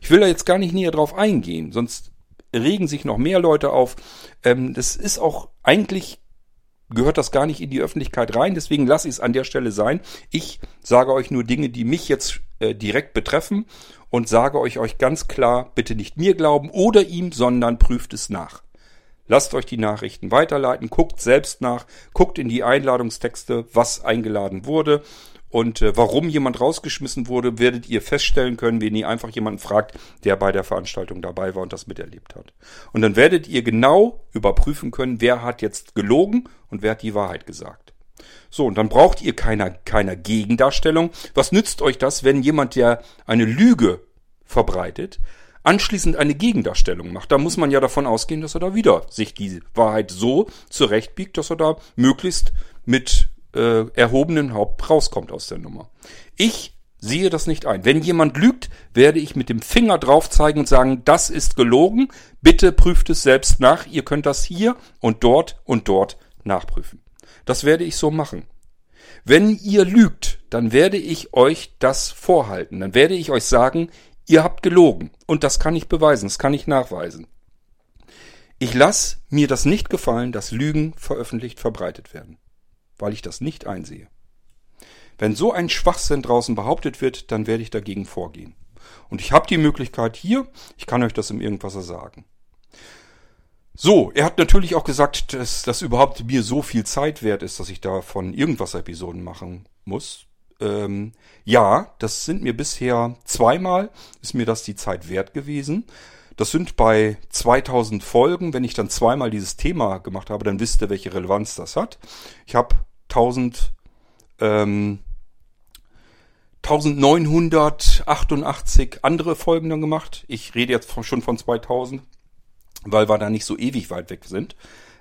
Ich will da jetzt gar nicht näher drauf eingehen, sonst regen sich noch mehr Leute auf. Ähm, das ist auch eigentlich gehört das gar nicht in die Öffentlichkeit rein, deswegen lasse ich es an der Stelle sein. Ich sage euch nur Dinge, die mich jetzt äh, direkt betreffen und sage euch euch ganz klar, bitte nicht mir glauben oder ihm, sondern prüft es nach. Lasst euch die Nachrichten weiterleiten, guckt selbst nach, guckt in die Einladungstexte, was eingeladen wurde und äh, warum jemand rausgeschmissen wurde, werdet ihr feststellen können, wenn ihr einfach jemanden fragt, der bei der Veranstaltung dabei war und das miterlebt hat. Und dann werdet ihr genau überprüfen können, wer hat jetzt gelogen und wer hat die Wahrheit gesagt. So, und dann braucht ihr keiner, keiner Gegendarstellung. Was nützt euch das, wenn jemand, der eine Lüge verbreitet, anschließend eine Gegendarstellung macht? Da muss man ja davon ausgehen, dass er da wieder sich die Wahrheit so zurechtbiegt, dass er da möglichst mit äh, erhobenen Haupt rauskommt aus der Nummer. Ich sehe das nicht ein. Wenn jemand lügt, werde ich mit dem Finger drauf zeigen und sagen, das ist gelogen. Bitte prüft es selbst nach. Ihr könnt das hier und dort und dort nachprüfen. Das werde ich so machen. Wenn ihr lügt, dann werde ich euch das vorhalten. Dann werde ich euch sagen, ihr habt gelogen. Und das kann ich beweisen, das kann ich nachweisen. Ich lasse mir das nicht gefallen, dass Lügen veröffentlicht, verbreitet werden. Weil ich das nicht einsehe. Wenn so ein Schwachsinn draußen behauptet wird, dann werde ich dagegen vorgehen. Und ich habe die Möglichkeit hier, ich kann euch das im Irgendwasser sagen. So, er hat natürlich auch gesagt, dass das überhaupt mir so viel Zeit wert ist, dass ich davon irgendwas Episoden machen muss. Ähm, ja, das sind mir bisher zweimal, ist mir das die Zeit wert gewesen. Das sind bei 2000 Folgen, wenn ich dann zweimal dieses Thema gemacht habe, dann wisst ihr, welche Relevanz das hat. Ich habe 1000, ähm, 1988 andere Folgen dann gemacht. Ich rede jetzt schon von 2000 weil wir da nicht so ewig weit weg sind.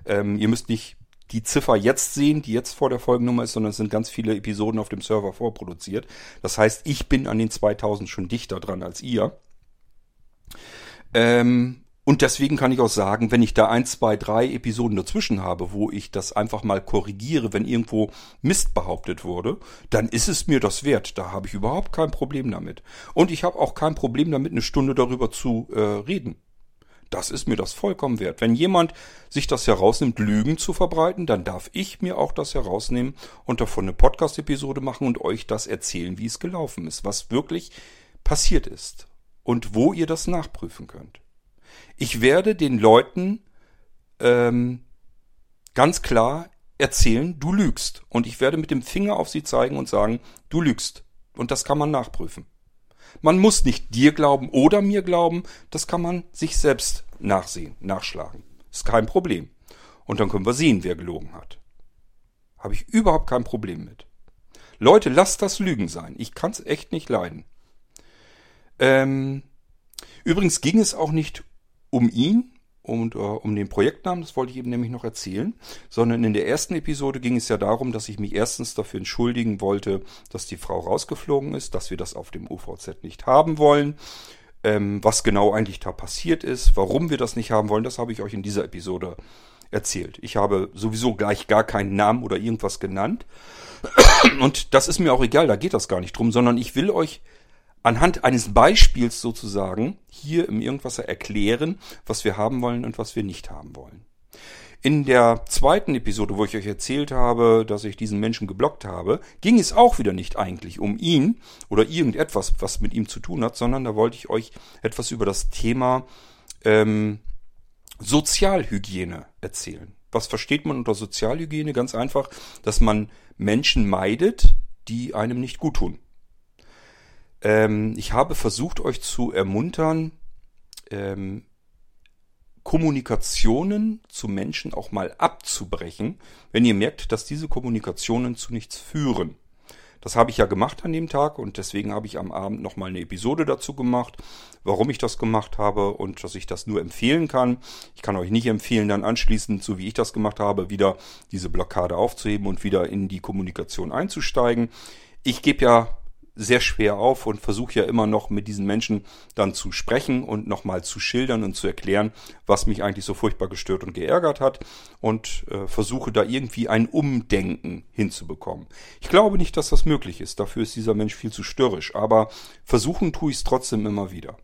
Ähm, ihr müsst nicht die Ziffer jetzt sehen, die jetzt vor der Folgennummer ist, sondern es sind ganz viele Episoden auf dem Server vorproduziert. Das heißt, ich bin an den 2000 schon dichter dran als ihr. Ähm, und deswegen kann ich auch sagen, wenn ich da ein, zwei, drei Episoden dazwischen habe, wo ich das einfach mal korrigiere, wenn irgendwo Mist behauptet wurde, dann ist es mir das wert. Da habe ich überhaupt kein Problem damit. Und ich habe auch kein Problem damit, eine Stunde darüber zu äh, reden das ist mir das vollkommen wert. Wenn jemand sich das herausnimmt, Lügen zu verbreiten, dann darf ich mir auch das herausnehmen und davon eine Podcast-Episode machen und euch das erzählen, wie es gelaufen ist, was wirklich passiert ist und wo ihr das nachprüfen könnt. Ich werde den Leuten ähm, ganz klar erzählen, du lügst. Und ich werde mit dem Finger auf sie zeigen und sagen, du lügst. Und das kann man nachprüfen. Man muss nicht dir glauben oder mir glauben, das kann man sich selbst nachsehen, nachschlagen. Ist kein Problem. Und dann können wir sehen, wer gelogen hat. Habe ich überhaupt kein Problem mit. Leute, lasst das Lügen sein. Ich kann es echt nicht leiden. Ähm, übrigens ging es auch nicht um ihn, und äh, um den Projektnamen, das wollte ich eben nämlich noch erzählen, sondern in der ersten Episode ging es ja darum, dass ich mich erstens dafür entschuldigen wollte, dass die Frau rausgeflogen ist, dass wir das auf dem UVZ nicht haben wollen. Ähm, was genau eigentlich da passiert ist, warum wir das nicht haben wollen, das habe ich euch in dieser Episode erzählt. Ich habe sowieso gleich gar keinen Namen oder irgendwas genannt. Und das ist mir auch egal, da geht das gar nicht drum, sondern ich will euch anhand eines Beispiels sozusagen hier im Irgendwasser erklären, was wir haben wollen und was wir nicht haben wollen. In der zweiten Episode, wo ich euch erzählt habe, dass ich diesen Menschen geblockt habe, ging es auch wieder nicht eigentlich um ihn oder irgendetwas, was mit ihm zu tun hat, sondern da wollte ich euch etwas über das Thema ähm, Sozialhygiene erzählen. Was versteht man unter Sozialhygiene? Ganz einfach, dass man Menschen meidet, die einem nicht gut tun. Ähm, ich habe versucht, euch zu ermuntern, ähm, Kommunikationen zu Menschen auch mal abzubrechen, wenn ihr merkt, dass diese Kommunikationen zu nichts führen. Das habe ich ja gemacht an dem Tag und deswegen habe ich am Abend nochmal eine Episode dazu gemacht, warum ich das gemacht habe und dass ich das nur empfehlen kann. Ich kann euch nicht empfehlen, dann anschließend, so wie ich das gemacht habe, wieder diese Blockade aufzuheben und wieder in die Kommunikation einzusteigen. Ich gebe ja sehr schwer auf und versuche ja immer noch mit diesen Menschen dann zu sprechen und nochmal zu schildern und zu erklären, was mich eigentlich so furchtbar gestört und geärgert hat und äh, versuche da irgendwie ein Umdenken hinzubekommen. Ich glaube nicht, dass das möglich ist. Dafür ist dieser Mensch viel zu störrisch, aber versuchen tue ich es trotzdem immer wieder.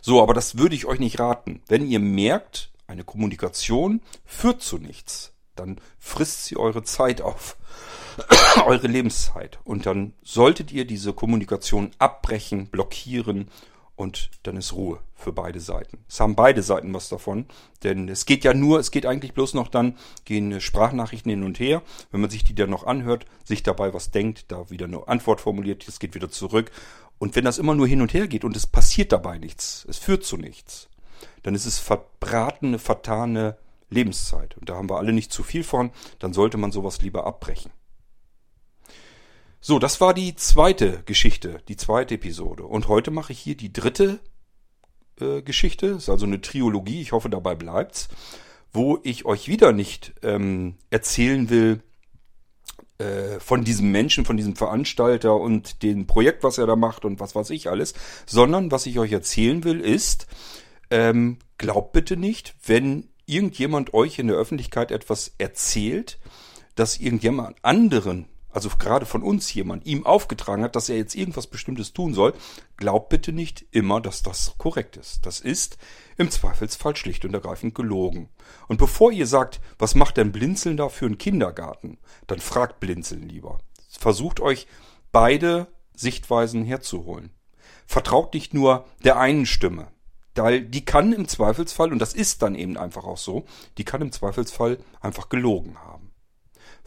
So, aber das würde ich euch nicht raten. Wenn ihr merkt, eine Kommunikation führt zu nichts, dann frisst sie eure Zeit auf [COUGHS] eure Lebenszeit. Und dann solltet ihr diese Kommunikation abbrechen, blockieren und dann ist Ruhe für beide Seiten. Es haben beide Seiten was davon, denn es geht ja nur, es geht eigentlich bloß noch dann, gehen Sprachnachrichten hin und her. Wenn man sich die dann noch anhört, sich dabei was denkt, da wieder eine Antwort formuliert, es geht wieder zurück. Und wenn das immer nur hin und her geht und es passiert dabei nichts, es führt zu nichts, dann ist es verbratene, vertane Lebenszeit. Und da haben wir alle nicht zu viel von, dann sollte man sowas lieber abbrechen. So, das war die zweite Geschichte, die zweite Episode. Und heute mache ich hier die dritte äh, Geschichte. Ist also eine Triologie, ich hoffe dabei bleibt's, wo ich euch wieder nicht ähm, erzählen will äh, von diesem Menschen, von diesem Veranstalter und dem Projekt, was er da macht und was weiß ich alles, sondern was ich euch erzählen will ist, ähm, glaubt bitte nicht, wenn irgendjemand euch in der Öffentlichkeit etwas erzählt, dass irgendjemand anderen also gerade von uns jemand, ihm aufgetragen hat, dass er jetzt irgendwas Bestimmtes tun soll, glaubt bitte nicht immer, dass das korrekt ist. Das ist im Zweifelsfall schlicht und ergreifend gelogen. Und bevor ihr sagt, was macht denn Blinzeln da für einen Kindergarten, dann fragt Blinzeln lieber. Versucht euch beide Sichtweisen herzuholen. Vertraut nicht nur der einen Stimme. Weil die kann im Zweifelsfall, und das ist dann eben einfach auch so, die kann im Zweifelsfall einfach gelogen haben.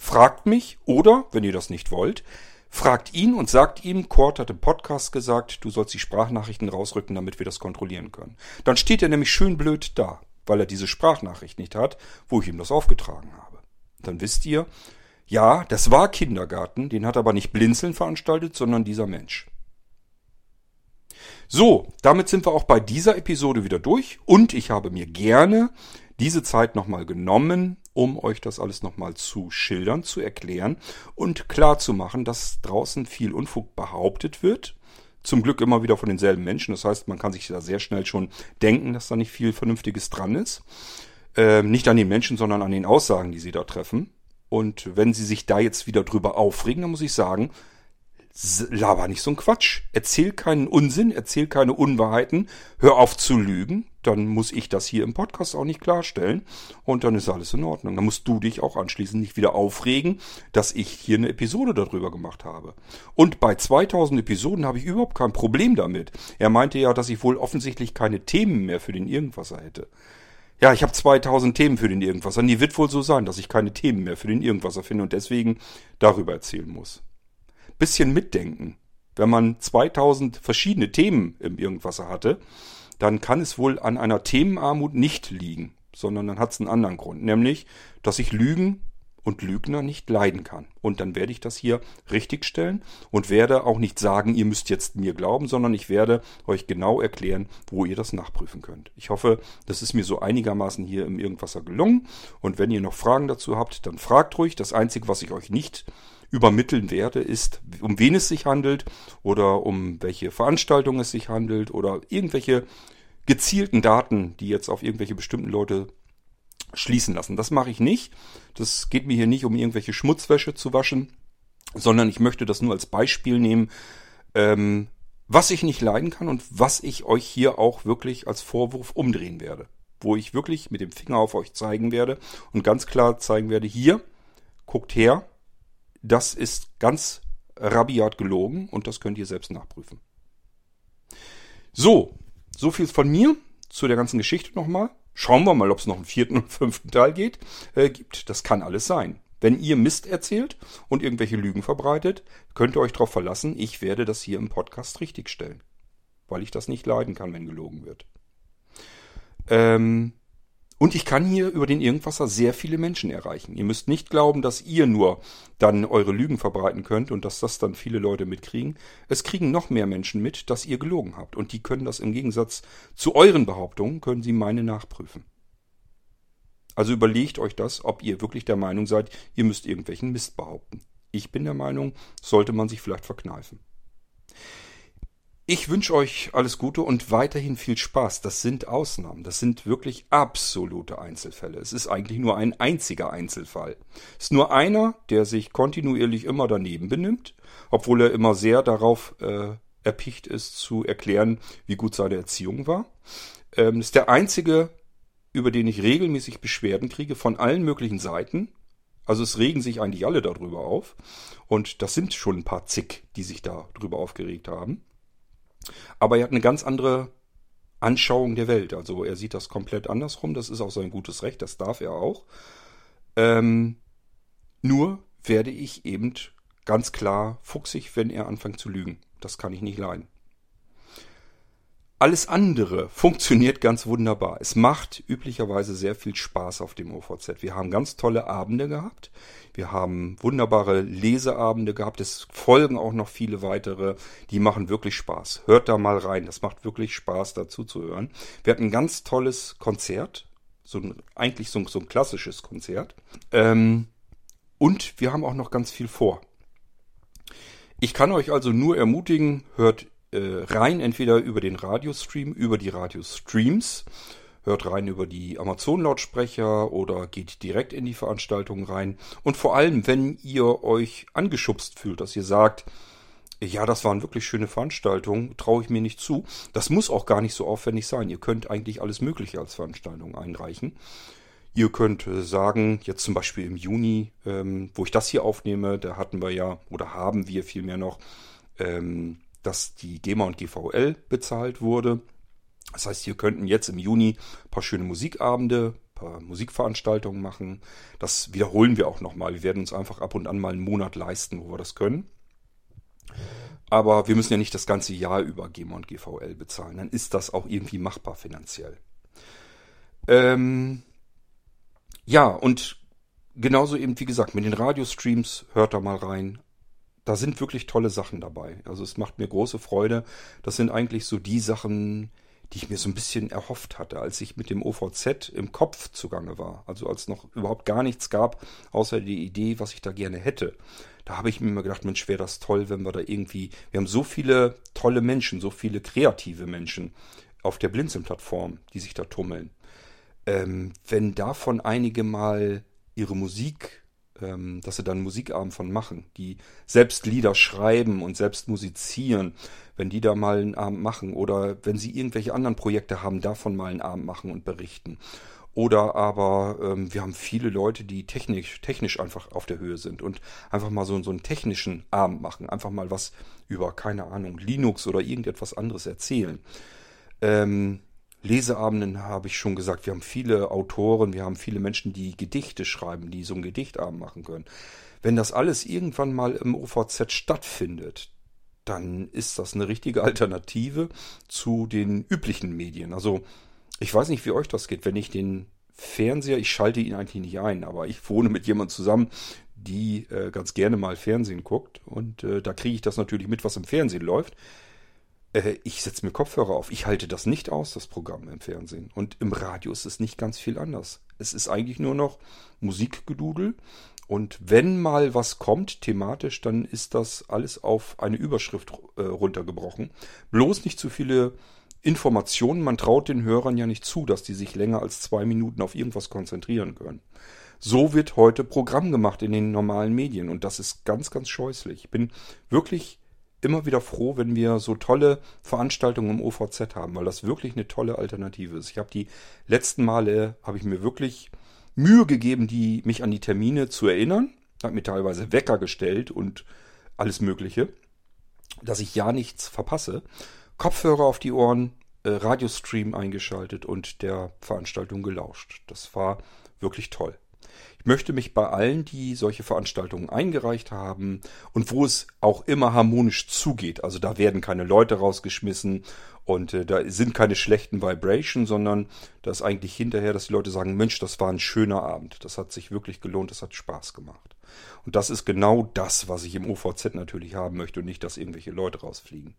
Fragt mich oder, wenn ihr das nicht wollt, fragt ihn und sagt ihm, Kurt hat im Podcast gesagt, du sollst die Sprachnachrichten rausrücken, damit wir das kontrollieren können. Dann steht er nämlich schön blöd da, weil er diese Sprachnachricht nicht hat, wo ich ihm das aufgetragen habe. Dann wisst ihr, ja, das war Kindergarten, den hat aber nicht Blinzeln veranstaltet, sondern dieser Mensch. So, damit sind wir auch bei dieser Episode wieder durch und ich habe mir gerne diese Zeit nochmal genommen, um euch das alles nochmal zu schildern, zu erklären und klar zu machen, dass draußen viel Unfug behauptet wird. Zum Glück immer wieder von denselben Menschen. Das heißt, man kann sich da sehr schnell schon denken, dass da nicht viel Vernünftiges dran ist. Ähm, nicht an den Menschen, sondern an den Aussagen, die sie da treffen. Und wenn sie sich da jetzt wieder drüber aufregen, dann muss ich sagen, laber nicht so ein Quatsch. Erzähl keinen Unsinn, erzähl keine Unwahrheiten, hör auf zu lügen, dann muss ich das hier im Podcast auch nicht klarstellen und dann ist alles in Ordnung. Dann musst du dich auch anschließend nicht wieder aufregen, dass ich hier eine Episode darüber gemacht habe. Und bei 2000 Episoden habe ich überhaupt kein Problem damit. Er meinte ja, dass ich wohl offensichtlich keine Themen mehr für den Irgendwasser hätte. Ja, ich habe 2000 Themen für den Irgendwasser. Und die wird wohl so sein, dass ich keine Themen mehr für den Irgendwasser finde und deswegen darüber erzählen muss bisschen mitdenken. Wenn man 2000 verschiedene Themen im Irgendwasser hatte, dann kann es wohl an einer Themenarmut nicht liegen, sondern dann hat es einen anderen Grund, nämlich, dass ich Lügen und Lügner nicht leiden kann. Und dann werde ich das hier richtigstellen und werde auch nicht sagen, ihr müsst jetzt mir glauben, sondern ich werde euch genau erklären, wo ihr das nachprüfen könnt. Ich hoffe, das ist mir so einigermaßen hier im Irgendwasser gelungen. Und wenn ihr noch Fragen dazu habt, dann fragt ruhig. Das Einzige, was ich euch nicht übermitteln werde, ist, um wen es sich handelt oder um welche Veranstaltung es sich handelt oder irgendwelche gezielten Daten, die jetzt auf irgendwelche bestimmten Leute schließen lassen. Das mache ich nicht. Das geht mir hier nicht um irgendwelche Schmutzwäsche zu waschen, sondern ich möchte das nur als Beispiel nehmen, ähm, was ich nicht leiden kann und was ich euch hier auch wirklich als Vorwurf umdrehen werde. Wo ich wirklich mit dem Finger auf euch zeigen werde und ganz klar zeigen werde, hier, guckt her, das ist ganz rabiat gelogen und das könnt ihr selbst nachprüfen. So, so viel von mir zu der ganzen Geschichte nochmal. Schauen wir mal, ob es noch einen vierten und fünften Teil geht, äh, gibt. Das kann alles sein. Wenn ihr Mist erzählt und irgendwelche Lügen verbreitet, könnt ihr euch darauf verlassen, ich werde das hier im Podcast richtigstellen. Weil ich das nicht leiden kann, wenn gelogen wird. Ähm, und ich kann hier über den Irgendwasser sehr viele Menschen erreichen. Ihr müsst nicht glauben, dass ihr nur dann eure Lügen verbreiten könnt und dass das dann viele Leute mitkriegen. Es kriegen noch mehr Menschen mit, dass ihr gelogen habt. Und die können das im Gegensatz zu euren Behauptungen, können sie meine nachprüfen. Also überlegt euch das, ob ihr wirklich der Meinung seid, ihr müsst irgendwelchen Mist behaupten. Ich bin der Meinung, sollte man sich vielleicht verkneifen. Ich wünsche euch alles Gute und weiterhin viel Spaß. Das sind Ausnahmen. Das sind wirklich absolute Einzelfälle. Es ist eigentlich nur ein einziger Einzelfall. Es ist nur einer, der sich kontinuierlich immer daneben benimmt, obwohl er immer sehr darauf äh, erpicht ist, zu erklären, wie gut seine Erziehung war. Ähm, ist der einzige, über den ich regelmäßig Beschwerden kriege von allen möglichen Seiten. Also es regen sich eigentlich alle darüber auf. Und das sind schon ein paar Zick, die sich darüber aufgeregt haben. Aber er hat eine ganz andere Anschauung der Welt. Also er sieht das komplett andersrum. Das ist auch sein gutes Recht. Das darf er auch. Ähm, nur werde ich eben ganz klar fuchsig, wenn er anfängt zu lügen. Das kann ich nicht leiden. Alles andere funktioniert ganz wunderbar. Es macht üblicherweise sehr viel Spaß auf dem OVZ. Wir haben ganz tolle Abende gehabt. Wir haben wunderbare Leseabende gehabt. Es folgen auch noch viele weitere. Die machen wirklich Spaß. Hört da mal rein. Das macht wirklich Spaß, dazu zu hören. Wir hatten ein ganz tolles Konzert. So ein, eigentlich so ein, so ein klassisches Konzert. Ähm, und wir haben auch noch ganz viel vor. Ich kann euch also nur ermutigen, hört äh, rein, entweder über den Radiostream, über die Radiostreams. hört rein über die Amazon-Lautsprecher oder geht direkt in die Veranstaltung rein. Und vor allem, wenn ihr euch angeschubst fühlt, dass ihr sagt, ja, das waren wirklich schöne Veranstaltungen, traue ich mir nicht zu. Das muss auch gar nicht so aufwendig sein. Ihr könnt eigentlich alles Mögliche als Veranstaltung einreichen. Ihr könnt äh, sagen, jetzt zum Beispiel im Juni, ähm, wo ich das hier aufnehme, da hatten wir ja, oder haben wir vielmehr noch, ähm, dass die GEMA und GVL bezahlt wurde. Das heißt, wir könnten jetzt im Juni ein paar schöne Musikabende, paar Musikveranstaltungen machen. Das wiederholen wir auch nochmal. Wir werden uns einfach ab und an mal einen Monat leisten, wo wir das können. Aber wir müssen ja nicht das ganze Jahr über GEMA und GVL bezahlen. Dann ist das auch irgendwie machbar finanziell. Ähm, ja, und genauso eben, wie gesagt, mit den Radiostreams, hört da mal rein. Da sind wirklich tolle Sachen dabei. Also es macht mir große Freude. Das sind eigentlich so die Sachen, die ich mir so ein bisschen erhofft hatte, als ich mit dem OVZ im Kopf zugange war. Also als noch überhaupt gar nichts gab, außer die Idee, was ich da gerne hätte. Da habe ich mir immer gedacht, Mensch, wäre das toll, wenn wir da irgendwie, wir haben so viele tolle Menschen, so viele kreative Menschen auf der Blinzeln-Plattform, die sich da tummeln ähm, wenn davon einige mal ihre Musik, ähm, dass sie dann Musikabend von machen, die selbst Lieder schreiben und selbst musizieren, wenn die da mal einen Abend machen oder wenn sie irgendwelche anderen Projekte haben, davon mal einen Abend machen und berichten. Oder aber ähm, wir haben viele Leute, die technisch, technisch einfach auf der Höhe sind und einfach mal so, so einen technischen Abend machen. Einfach mal was über, keine Ahnung, Linux oder irgendetwas anderes erzählen. Ähm, Leseabenden habe ich schon gesagt, wir haben viele Autoren, wir haben viele Menschen, die Gedichte schreiben, die so einen Gedichtabend machen können. Wenn das alles irgendwann mal im OVZ stattfindet, dann ist das eine richtige Alternative zu den üblichen Medien. Also ich weiß nicht, wie euch das geht, wenn ich den Fernseher, ich schalte ihn eigentlich nicht ein, aber ich wohne mit jemandem zusammen, die äh, ganz gerne mal Fernsehen guckt und äh, da kriege ich das natürlich mit, was im Fernsehen läuft ich setze mir Kopfhörer auf. Ich halte das nicht aus, das Programm im Fernsehen. Und im Radio ist es nicht ganz viel anders. Es ist eigentlich nur noch Musikgedudel. Und wenn mal was kommt, thematisch, dann ist das alles auf eine Überschrift äh, runtergebrochen. Bloß nicht zu viele Informationen. Man traut den Hörern ja nicht zu, dass die sich länger als zwei Minuten auf irgendwas konzentrieren können. So wird heute Programm gemacht in den normalen Medien und das ist ganz, ganz scheußlich. Ich bin wirklich immer wieder froh, wenn wir so tolle Veranstaltungen im OVZ haben, weil das wirklich eine tolle Alternative ist. Ich habe die letzten Male, habe ich mir wirklich Mühe gegeben, die, mich an die Termine zu erinnern. Habe mir teilweise Wecker gestellt und alles Mögliche, dass ich ja nichts verpasse. Kopfhörer auf die Ohren, äh, Radiostream eingeschaltet und der Veranstaltung gelauscht. Das war wirklich toll. Ich möchte mich bei allen, die solche Veranstaltungen eingereicht haben und wo es auch immer harmonisch zugeht, also da werden keine Leute rausgeschmissen und äh, da sind keine schlechten Vibrations, sondern da ist eigentlich hinterher, dass die Leute sagen, Mensch, das war ein schöner Abend, das hat sich wirklich gelohnt, das hat Spaß gemacht. Und das ist genau das, was ich im OVZ natürlich haben möchte und nicht, dass irgendwelche Leute rausfliegen.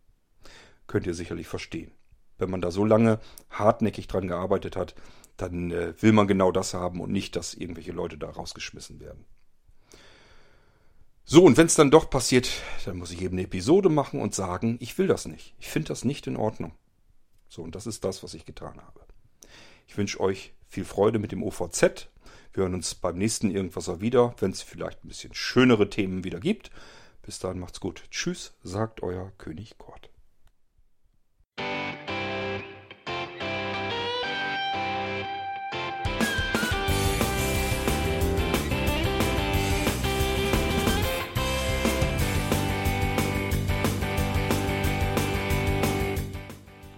Könnt ihr sicherlich verstehen. Wenn man da so lange hartnäckig dran gearbeitet hat, dann äh, will man genau das haben und nicht, dass irgendwelche Leute da rausgeschmissen werden. So, und wenn es dann doch passiert, dann muss ich eben eine Episode machen und sagen, ich will das nicht. Ich finde das nicht in Ordnung. So, und das ist das, was ich getan habe. Ich wünsche euch viel Freude mit dem OVZ. Wir hören uns beim nächsten Irgendwas wieder, wenn es vielleicht ein bisschen schönere Themen wieder gibt. Bis dahin macht's gut. Tschüss, sagt euer König Kort.